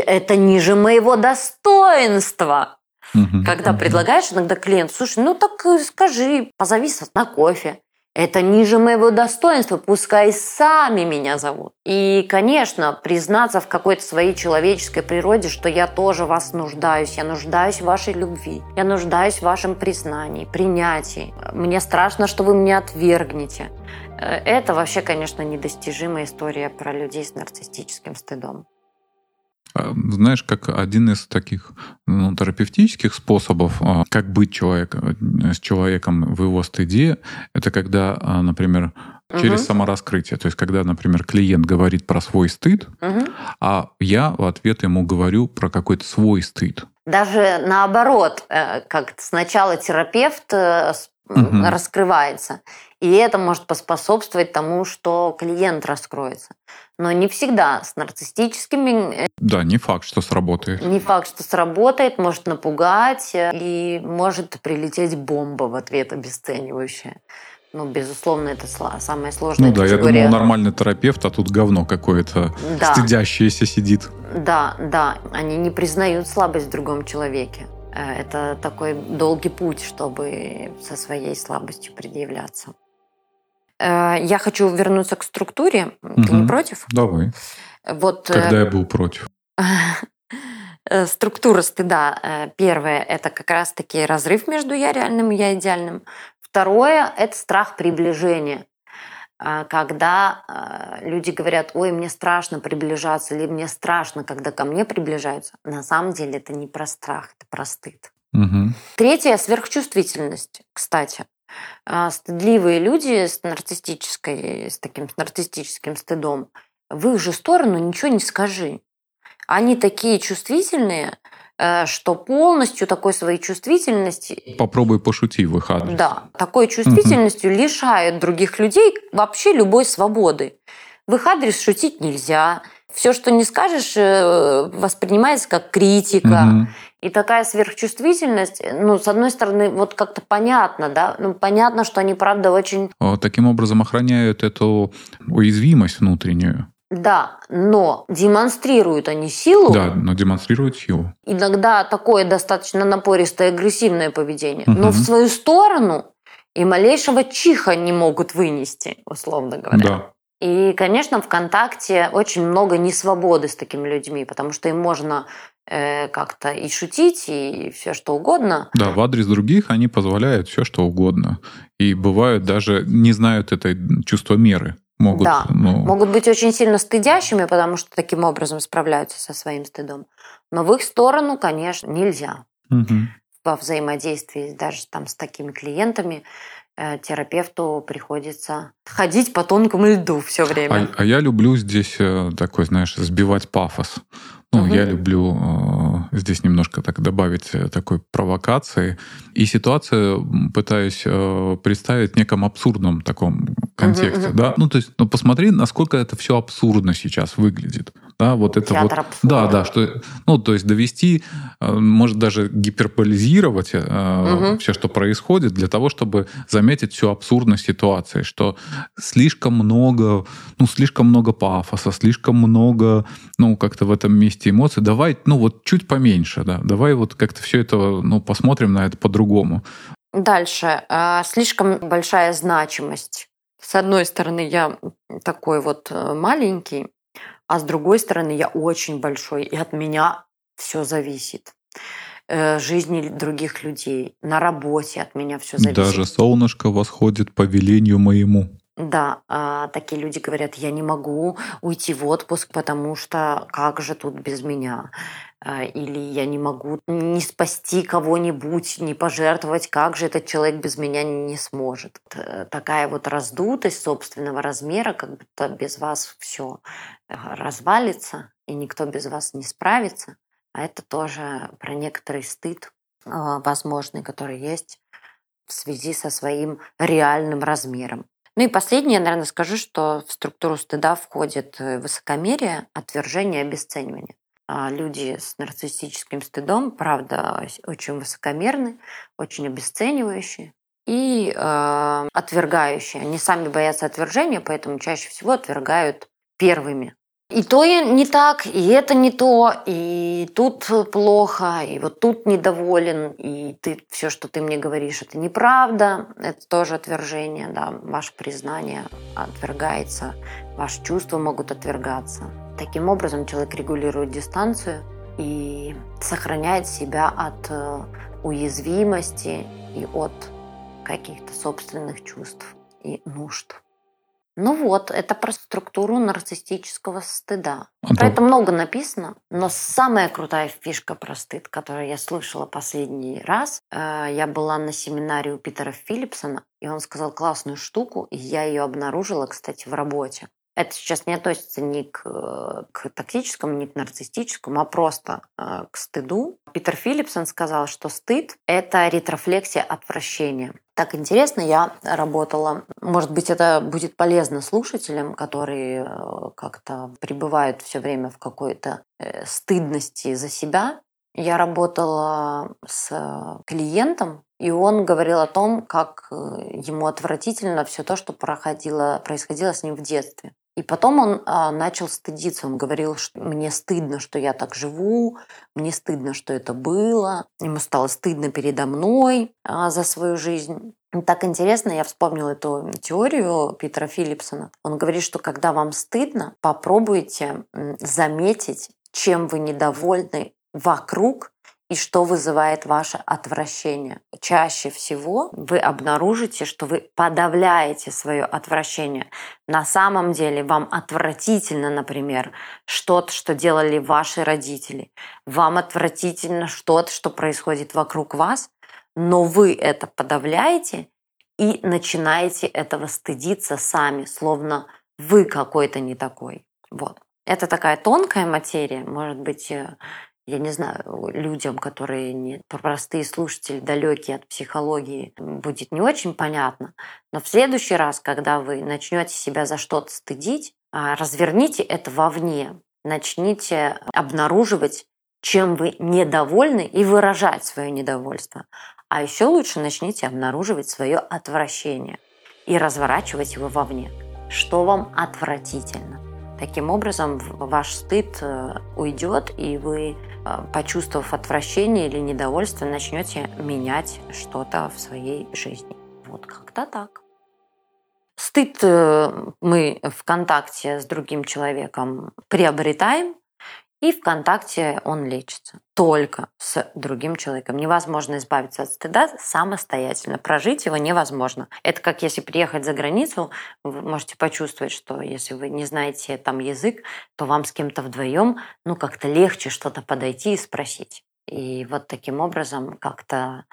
Это ниже моего достоинства. Угу. Когда предлагаешь иногда клиент, слушай, ну так э, скажи, позови на кофе. Это ниже моего достоинства, пускай сами меня зовут. И, конечно, признаться в какой-то своей человеческой природе, что я тоже вас нуждаюсь, я нуждаюсь в вашей любви, я нуждаюсь в вашем признании, принятии. Мне страшно, что вы меня отвергнете. Э, это вообще, конечно, недостижимая история про людей с нарциссическим стыдом. А, знаешь, как один из таких ну, терапевтических способов, а, как быть человек, с человеком в его стыде, это когда, а, например, через угу. самораскрытие. То есть, когда, например, клиент говорит про свой стыд, угу. а я в ответ ему говорю про какой-то свой стыд. Даже наоборот, э, как сначала терапевт угу. раскрывается. И это может поспособствовать тому, что клиент раскроется. Но не всегда с нарциссическими... Э, да, не факт, что сработает. Не факт, что сработает, может напугать, э, и может прилететь бомба в ответ обесценивающая. Ну, безусловно, это самое сложное. Ну да, категория. я думал, нормальный терапевт, а тут говно какое-то да. стыдящееся сидит. Да, да. Они не признают слабость в другом человеке. Э, это такой долгий путь, чтобы со своей слабостью предъявляться. Э, я хочу вернуться к структуре. Угу. Ты не против? Давай. Вот, э, Когда я был против. *laughs* Структура стыда. Первое – это как раз-таки разрыв между я реальным и я идеальным. Второе – это страх приближения. Когда люди говорят, ой, мне страшно приближаться, или мне страшно, когда ко мне приближаются. На самом деле это не про страх, это про стыд. Угу. Третье – сверхчувствительность, кстати. А, стыдливые люди с нарциссической, с таким нарциссическим стыдом, в их же сторону ничего не скажи. они такие чувствительные, что полностью такой своей чувствительности... Попробуй пошути в их адрес. Да, такой чувствительностью угу. лишают других людей вообще любой свободы. В их адрес шутить нельзя. Все, что не скажешь, э, воспринимается как критика. Угу. И такая сверхчувствительность, ну, с одной стороны, вот как-то понятно, да, ну, понятно, что они, правда, очень... Таким образом охраняют эту уязвимость внутреннюю. Да, но демонстрируют они силу. Да, но демонстрируют силу. Иногда такое достаточно напористое, агрессивное поведение. Угу. Но в свою сторону и малейшего чиха не могут вынести, условно говоря. Да. И, конечно, ВКонтакте очень много несвободы с такими людьми, потому что им можно э, как-то и шутить, и все что угодно. Да, в адрес других они позволяют все что угодно. И бывают даже не знают это чувство меры. Могут, да, ну... могут быть очень сильно стыдящими, потому что таким образом справляются со своим стыдом. Но в их сторону, конечно, нельзя. Угу. Во взаимодействии даже там с такими клиентами Э, терапевту приходится ходить по тонкому льду все время. А, а я люблю здесь э, такой, знаешь, сбивать пафос. Ну, угу. я люблю э, здесь немножко так добавить такой провокации. И ситуацию пытаюсь э, представить в неком абсурдном таком контексте. Угу, да? Ну, то есть, ну, посмотри, насколько это все абсурдно сейчас выглядит. Да, вот это Театр вот. Да, да, что, ну, то есть довести, э, может даже гиперполизировать э, угу. все, что происходит, для того, чтобы заметить всю абсурдность ситуации, что слишком много, ну, слишком много пафоса, слишком много, ну, как-то в этом месте эмоций. Давай, ну, вот чуть поменьше, да, давай вот как-то все это, ну, посмотрим на это по-другому. Дальше. Э, слишком большая значимость. С одной стороны, я такой вот маленький, а с другой стороны я очень большой, и от меня все зависит э, жизни других людей, на работе от меня все зависит. Даже солнышко восходит по велению моему. Да, а такие люди говорят, я не могу уйти в отпуск, потому что как же тут без меня? А, или я не могу не спасти кого-нибудь, не пожертвовать, как же этот человек без меня не сможет. Э, такая вот раздутость собственного размера, как будто без вас все э, развалится, и никто без вас не справится. А это тоже про некоторый стыд а, возможный, который есть в связи со своим реальным размером. Ну и последнее, наверное, скажу, что в структуру стыда входит э, высокомерие, отвержение, обесценивание. А люди с нарциссическим стыдом, правда, очень высокомерны, очень обесценивающие и э, отвергающие. Они сами боятся отвержения, поэтому чаще всего отвергают первыми. И то не так, и это не то, и тут плохо, и вот тут недоволен, и ты все, что ты мне говоришь, это неправда, это тоже отвержение, да, ваше признание отвергается, ваши чувства могут отвергаться. Таким образом человек регулирует дистанцию и сохраняет себя от э, уязвимости и от каких-то собственных чувств и нужд. Ну вот, это про структуру нарциссического стыда. А про это много написано, но самая крутая фишка про стыд, которую я слышала последний раз, э, я была на семинаре у Питера Филлипсона, и он сказал классную штуку, и я ее обнаружила, кстати, в работе. Это сейчас не относится ни к, к токсическому, ни к нарциссическому, а просто э, к стыду. Питер Филлипсон сказал, что стыд – это ретрофлексия отвращения. Так интересно, я работала, может быть, это будет полезно слушателям, которые э, как-то пребывают все время в какой-то э, стыдности за себя. Я работала с клиентом, и он говорил о том, как ему отвратительно все то, что проходило, происходило с ним в детстве. И потом он а, начал стыдиться. Он говорил, что мне стыдно, что я так живу, мне стыдно, что это было. Ему стало стыдно передо мной а, за свою жизнь. Так интересно, я вспомнила эту теорию Питера Филлипсона. Он говорит, что когда вам стыдно, попробуйте заметить, чем вы недовольны вокруг и что вызывает ваше отвращение. Чаще всего вы обнаружите, что вы подавляете свое отвращение. На самом деле вам отвратительно, например, что-то, что делали ваши родители. Вам отвратительно что-то, что происходит вокруг вас, но вы это подавляете и начинаете этого стыдиться сами, словно вы какой-то не такой. Вот. Это такая тонкая материя, может быть, э, я не знаю, людям, которые не простые слушатели, далекие от психологии, будет не очень понятно. Но в следующий раз, когда вы начнете себя за что-то стыдить, а, разверните это вовне. Начните обнаруживать, чем вы недовольны, и выражать свое недовольство. А еще лучше начните обнаруживать свое отвращение и разворачивать его вовне. Что вам отвратительно? Таким образом, ваш стыд э, уйдет, и вы, э, почувствовав отвращение или недовольство, начнете менять что-то в своей жизни. Вот как-то так. Стыд э, мы в контакте с другим человеком приобретаем, и в контакте он лечится только с другим человеком. Невозможно избавиться от стыда самостоятельно. Прожить его невозможно. Это как если приехать за границу, вы можете почувствовать, что если вы не знаете там язык, то вам с кем-то вдвоем ну как-то легче что-то подойти и спросить. И вот таким образом как-то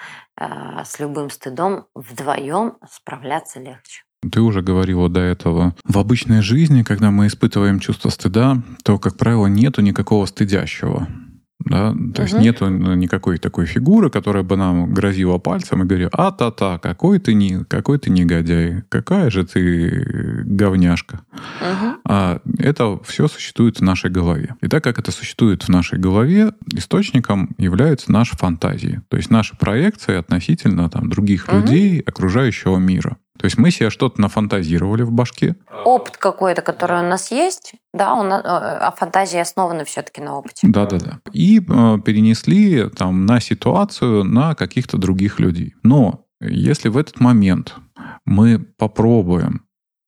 э, с любым стыдом вдвоем справляться легче. Ты уже говорила до этого. В обычной жизни, когда мы испытываем чувство стыда, то, как правило, нету никакого стыдящего. Да? То угу. есть нету никакой такой фигуры, которая бы нам грозила пальцем и говорила, а-та-та, какой ты, не, какой ты негодяй, какая же ты говняшка. Угу. А это все существует в нашей голове. И так как это существует в нашей голове, источником являются наши фантазии. То есть наши проекции относительно там, других угу. людей, окружающего мира. То есть мы себе что-то нафантазировали в башке. Опыт какой-то, который у нас есть, да, он, э, а фантазии основаны все-таки на опыте. Да, да, да. И э, перенесли там на ситуацию на каких-то других людей. Но если в этот момент мы попробуем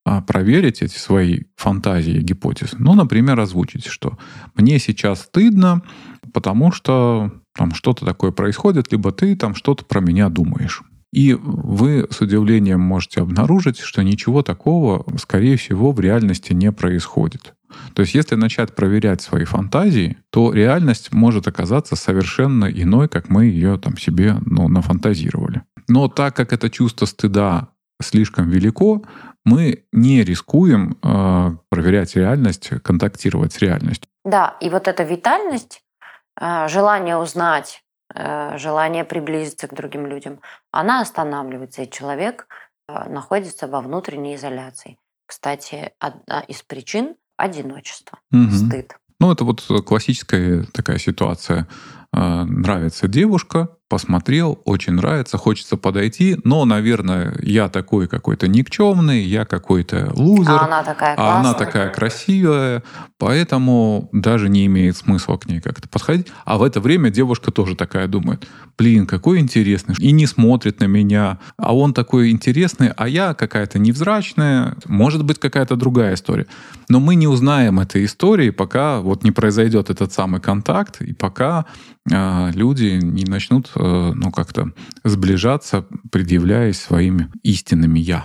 а, проверить эти свои фантазии гипотезы, ну, например, озвучить, что мне сейчас стыдно, потому что там что-то такое происходит, либо ты там что-то про меня думаешь. И вы с удивлением можете обнаружить, что ничего такого, скорее всего, в реальности не происходит. То есть если начать проверять свои фантазии, то реальность может оказаться совершенно иной, как мы ее там себе ну, нафантазировали. Но так как это чувство стыда слишком велико, мы не рискуем э, проверять реальность, контактировать с реальностью. Да, и вот эта витальность, э, желание узнать, желание приблизиться к другим людям, она останавливается, и человек э, находится во внутренней изоляции. Кстати, одна из причин – одиночество, угу. стыд. Ну, это вот классическая такая ситуация. Э, нравится девушка, посмотрел, очень нравится, хочется подойти, но, наверное, я такой какой-то никчемный, я какой-то лузер, а она такая, а она такая красивая, поэтому даже не имеет смысла к ней как-то подходить. А в это время девушка тоже такая думает, блин, какой интересный, и не смотрит на меня, а он такой интересный, а я какая-то невзрачная, может быть, какая-то другая история. Но мы не узнаем этой истории, пока вот не произойдет этот самый контакт, и пока э, люди не начнут ну, как-то сближаться, предъявляясь своими истинными «я».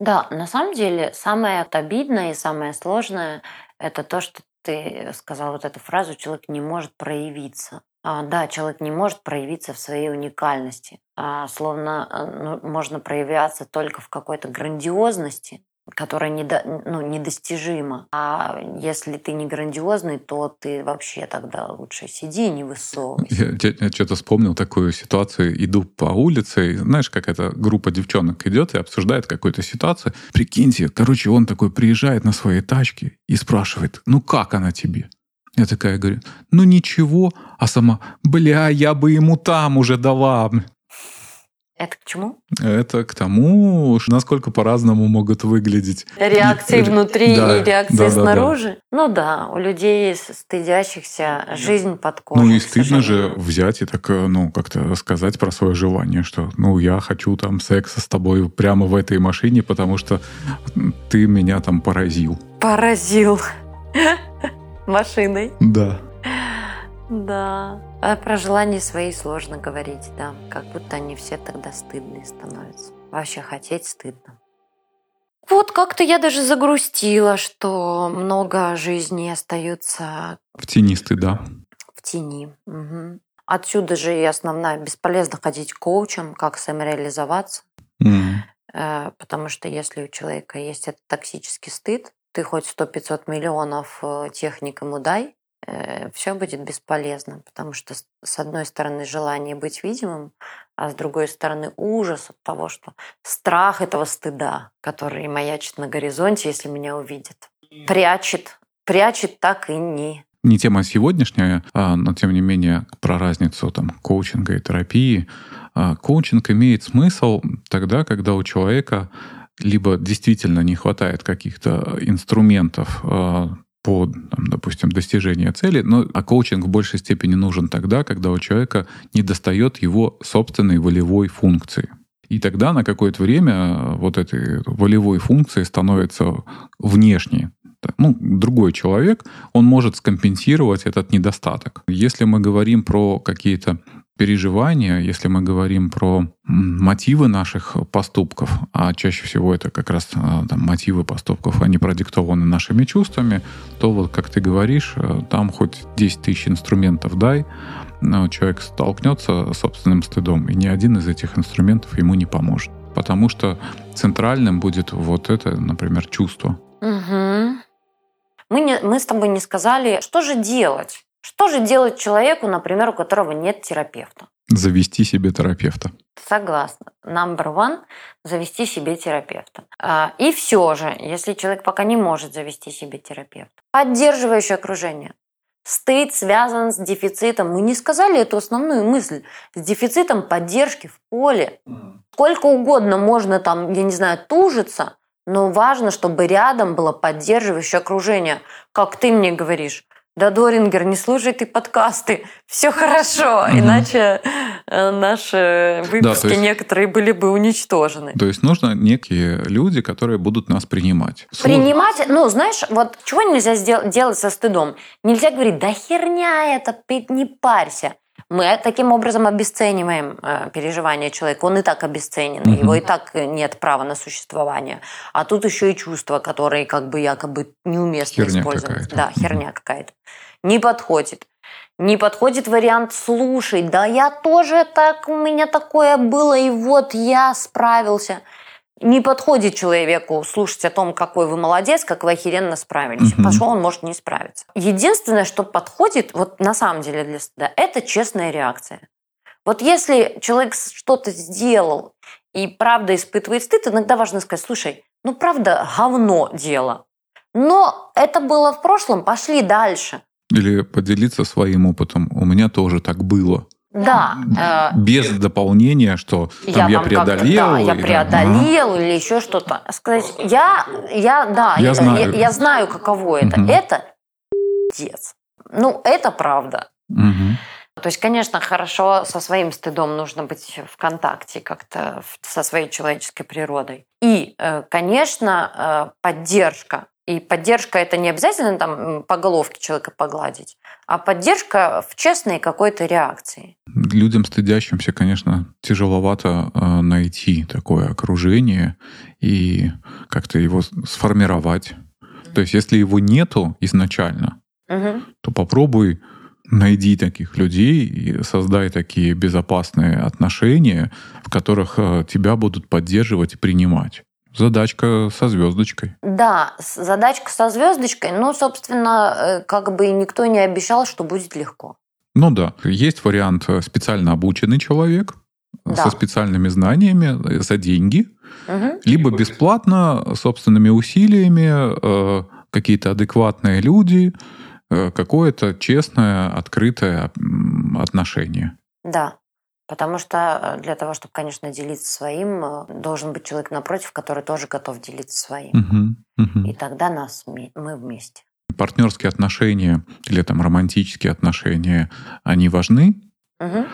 Да, на самом деле самое обидное и самое сложное – это то, что ты сказал вот эту фразу «человек не может проявиться». А, да, человек не может проявиться в своей уникальности. А, словно э, ну, можно проявляться только в какой-то грандиозности, которая недо, ну, недостижима. А если ты не грандиозный, то ты вообще тогда лучше сиди и не высовывайся. Я, я, я что-то вспомнил такую ситуацию. Иду по улице, и знаешь, как эта группа девчонок идет и обсуждает какую-то ситуацию. Прикиньте, короче, он такой приезжает на своей тачке и спрашивает, ну как она тебе? Я такая говорю, ну ничего, а сама, бля, я бы ему там уже дала. Это к чему? Это к тому, насколько по-разному могут выглядеть. Реакции внутри да, и реакции да, снаружи. Да, да. Ну да, у людей стыдящихся жизнь под кожей. Ну и стыдно же взять и так, э, ну, как-то сказать про свое желание, что, ну, я хочу там секса с тобой прямо в этой машине, потому что ты меня там поразил. Поразил. *laughs* Машиной. Да. Да. А про желания свои сложно говорить, да. Как будто они все тогда стыдные становятся. Вообще хотеть стыдно. Вот как-то я даже загрустила, что много жизни остается... В тени стыда. В тени. Угу. Отсюда же и основная бесполезно ходить к коучам, как самореализоваться. Mm. Потому что если у человека есть этот токсический стыд, ты хоть 100-500 миллионов э, техник ему дай, все будет бесполезно, потому что с одной стороны желание быть видимым, а с другой стороны ужас от того, что страх этого стыда, который маячит на горизонте, если меня увидят, прячет, прячет так и не. Не тема сегодняшняя, а, но тем не менее про разницу там, коучинга и терапии. А, коучинг имеет смысл тогда, когда у человека либо действительно не хватает каких-то инструментов а, по, там, допустим, достижению цели, но а коучинг в большей степени нужен тогда, когда у человека не достает его собственной волевой функции. И тогда на какое-то время вот этой волевой функции становится внешней ну, другой человек, он может скомпенсировать этот недостаток. Если мы говорим про какие-то переживания, если мы говорим про мотивы наших поступков, а чаще всего это как раз а, там, мотивы поступков, они продиктованы нашими чувствами, то вот, как ты говоришь, э, там хоть 10 тысяч инструментов дай, но человек столкнется с собственным стыдом, и ни один из этих инструментов ему не поможет. Потому что центральным будет вот это, например, чувство. Угу. Мы, не, мы с тобой не сказали, что же делать. Что же делать человеку, например, у которого нет терапевта? Завести себе терапевта. Согласна. Number one – завести себе терапевта. А, и все же, если человек пока не может завести себе терапевта, поддерживающее окружение. Стыд связан с дефицитом. Мы не сказали эту основную мысль. С дефицитом поддержки в поле. Сколько угодно можно там, я не знаю, тужиться, но важно, чтобы рядом было поддерживающее окружение. Как ты мне говоришь, да, Дорингер, не слушай ты подкасты, все хорошо, угу. иначе э, наши выпуски да, есть, некоторые были бы уничтожены. То есть нужно некие люди, которые будут нас принимать. Принимать, ну, знаешь, вот чего нельзя сделать, делать со стыдом? Нельзя говорить, да херня это, не парься. Мы таким образом обесцениваем э, переживания человека. Он и так обесценен, угу. его и так нет права на существование. А тут еще и чувства, которые как бы якобы неуместно херня использовать. Да, херня какая-то. Не подходит. Не подходит вариант «слушай, да я тоже так, у меня такое было, и вот я справился» не подходит человеку слушать о том, какой вы молодец, как вы охеренно справились. Угу. Пошел, он может не справиться. Единственное, что подходит, вот на самом деле для стыда, это честная реакция. Вот если человек что-то сделал и правда испытывает стыд, иногда важно сказать, слушай, ну правда говно дело. Но это было в прошлом, пошли дальше. Или поделиться своим опытом. У меня тоже так было. Да. Э, Без дополнения, что там я, я преодолел. Да, я преодолел или еще что-то. Сказать, я, я, да, я, я, знаю. Я, я знаю, каково это. Угу. Это пиздец. Ну, это правда. Угу. То есть, конечно, хорошо со своим стыдом нужно быть в контакте как-то со своей человеческой природой. И, э, конечно, э, поддержка и поддержка это не обязательно там по головке человека погладить, а поддержка в честной какой-то реакции. Людям стыдящимся, конечно, тяжеловато э, найти такое окружение и как-то его сформировать. То есть, если его нету изначально, угу. то попробуй найди таких людей и создай такие безопасные отношения, в которых э, тебя будут поддерживать и принимать. Задачка со звездочкой. Да, задачка со звездочкой, но, собственно, э, как бы никто не обещал, что будет легко. Ну да, есть вариант э, специально обученный человек да. со специальными знаниями э, за деньги, угу. либо бесплатно собственными усилиями какие-то адекватные люди, какое-то честное, открытое отношение. Да. Потому что э, для того, чтобы, конечно, делиться своим, э, должен быть человек напротив, который тоже готов делиться своим. Угу, угу. И тогда нас мы вместе. Партнерские отношения или там романтические отношения, они важны. Угу.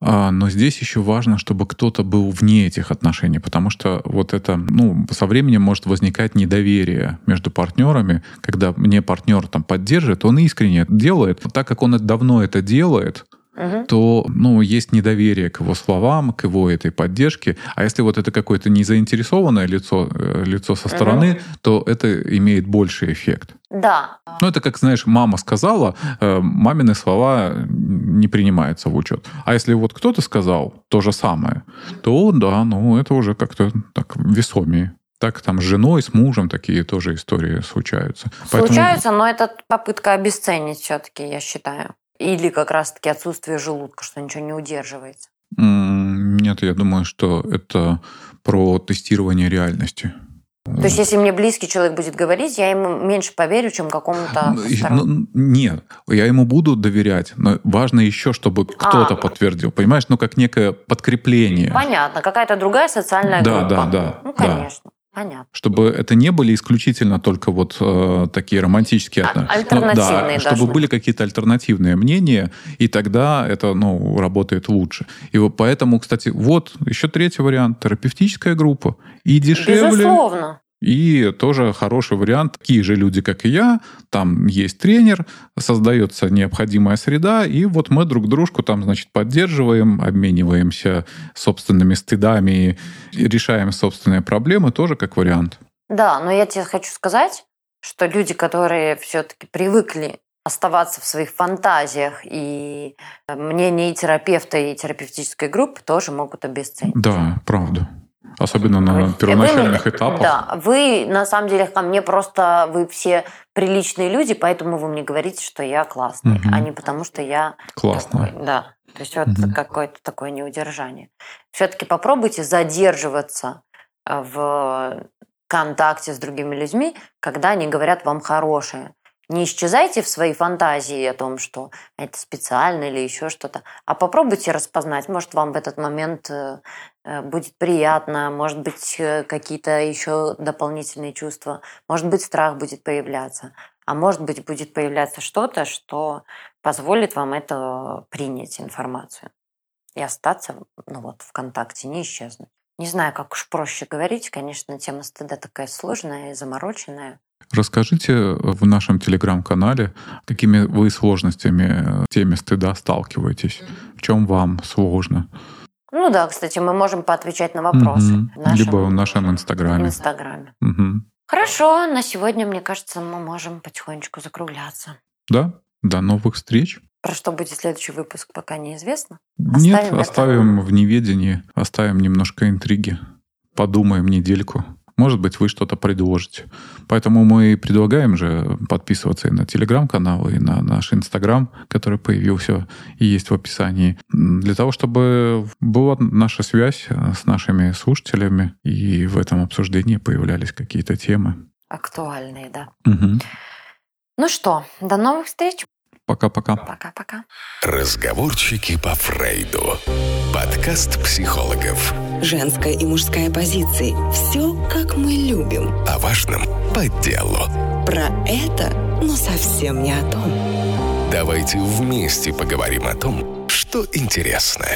Но здесь еще важно, чтобы кто-то был вне этих отношений, потому что вот это, ну, со временем может возникать недоверие между партнерами, когда мне партнер там поддерживает, он искренне делает, так как он давно это делает, угу. то ну, есть недоверие к его словам, к его этой поддержке. А если вот это какое-то незаинтересованное лицо, э, лицо со стороны, угу. то это имеет больший эффект. Да. Ну, это как, знаешь, мама сказала, э, мамины слова не принимаются в учет. А если вот кто-то сказал то же самое, то да, ну, это уже как-то так весомее. Так там с женой, с мужем такие тоже истории случаются. Случаются, Поэтому... но это попытка обесценить все-таки, я считаю. Или как раз-таки отсутствие желудка, что ничего не удерживается. Нет, я думаю, что это про тестирование реальности. То есть, если мне близкий человек будет говорить, я ему меньше поверю, чем какому-то ну, Нет, я ему буду доверять, но важно еще, чтобы кто-то а. подтвердил, понимаешь? Ну, как некое подкрепление. Понятно, какая-то другая социальная да, группа. Да, да, Ну, конечно. Да. Понятно. Чтобы это не были исключительно только вот э, такие романтические отношения. А, альтернативные да, чтобы были какие-то альтернативные мнения, и тогда это ну, работает лучше. И вот поэтому, кстати, вот еще третий вариант. Терапевтическая группа. И дешевле. Безусловно. И тоже хороший вариант. Такие же люди, как и я. Там есть тренер, создается необходимая среда, и вот мы друг дружку там, значит, поддерживаем, обмениваемся собственными стыдами, решаем собственные проблемы, тоже как вариант. Да, но я тебе хочу сказать, что люди, которые все-таки привыкли оставаться в своих фантазиях, и мнение и терапевта, и терапевтической группы тоже могут обесценить. Да, правда. Особенно на первоначальных вы, этапах. Да, вы на самом деле ко мне просто, вы все приличные люди, поэтому вы мне говорите, что я классный, угу. а не потому, что я классный. Такой, да, то есть вот угу. какое-то такое неудержание. Все-таки попробуйте задерживаться э, в контакте с другими людьми, когда они говорят вам хорошее. Не исчезайте в своей фантазии о том, что это специально или еще что-то, а попробуйте распознать. Может, вам в этот момент э, будет приятно, может быть, э, какие-то еще дополнительные чувства, может быть, страх будет появляться, а может быть, будет появляться что-то, что позволит вам это принять информацию и остаться ну вот, в контакте, не исчезнуть. Не знаю, как уж проще говорить. Конечно, тема стыда такая сложная и замороченная. Расскажите в нашем телеграм-канале, какими вы сложностями в теме стыда сталкиваетесь? В чем вам сложно? Ну да, кстати, мы можем поотвечать на вопросы. Угу. В нашем, Либо в нашем инстаграме. инстаграме. Угу. Хорошо, на сегодня, мне кажется, мы можем потихонечку закругляться. Да, до новых встреч. Про что будет следующий выпуск, пока неизвестно. Оставим Нет, оставим это... в неведении, оставим немножко интриги. Подумаем недельку. Может быть, вы что-то предложите. Поэтому мы предлагаем же подписываться и на телеграм-канал, и на наш инстаграм, который появился и есть в описании, для того, чтобы была наша связь с нашими слушателями, и в этом обсуждении появлялись какие-то темы. Актуальные, да. Угу. Ну что, до новых встреч. Пока-пока. Пока-пока. Разговорчики по Фрейду. Подкаст психологов. Женская и мужская позиции. Все, как мы любим. О важном по делу. Про это, но совсем не о том. Давайте вместе поговорим о том, что интересно.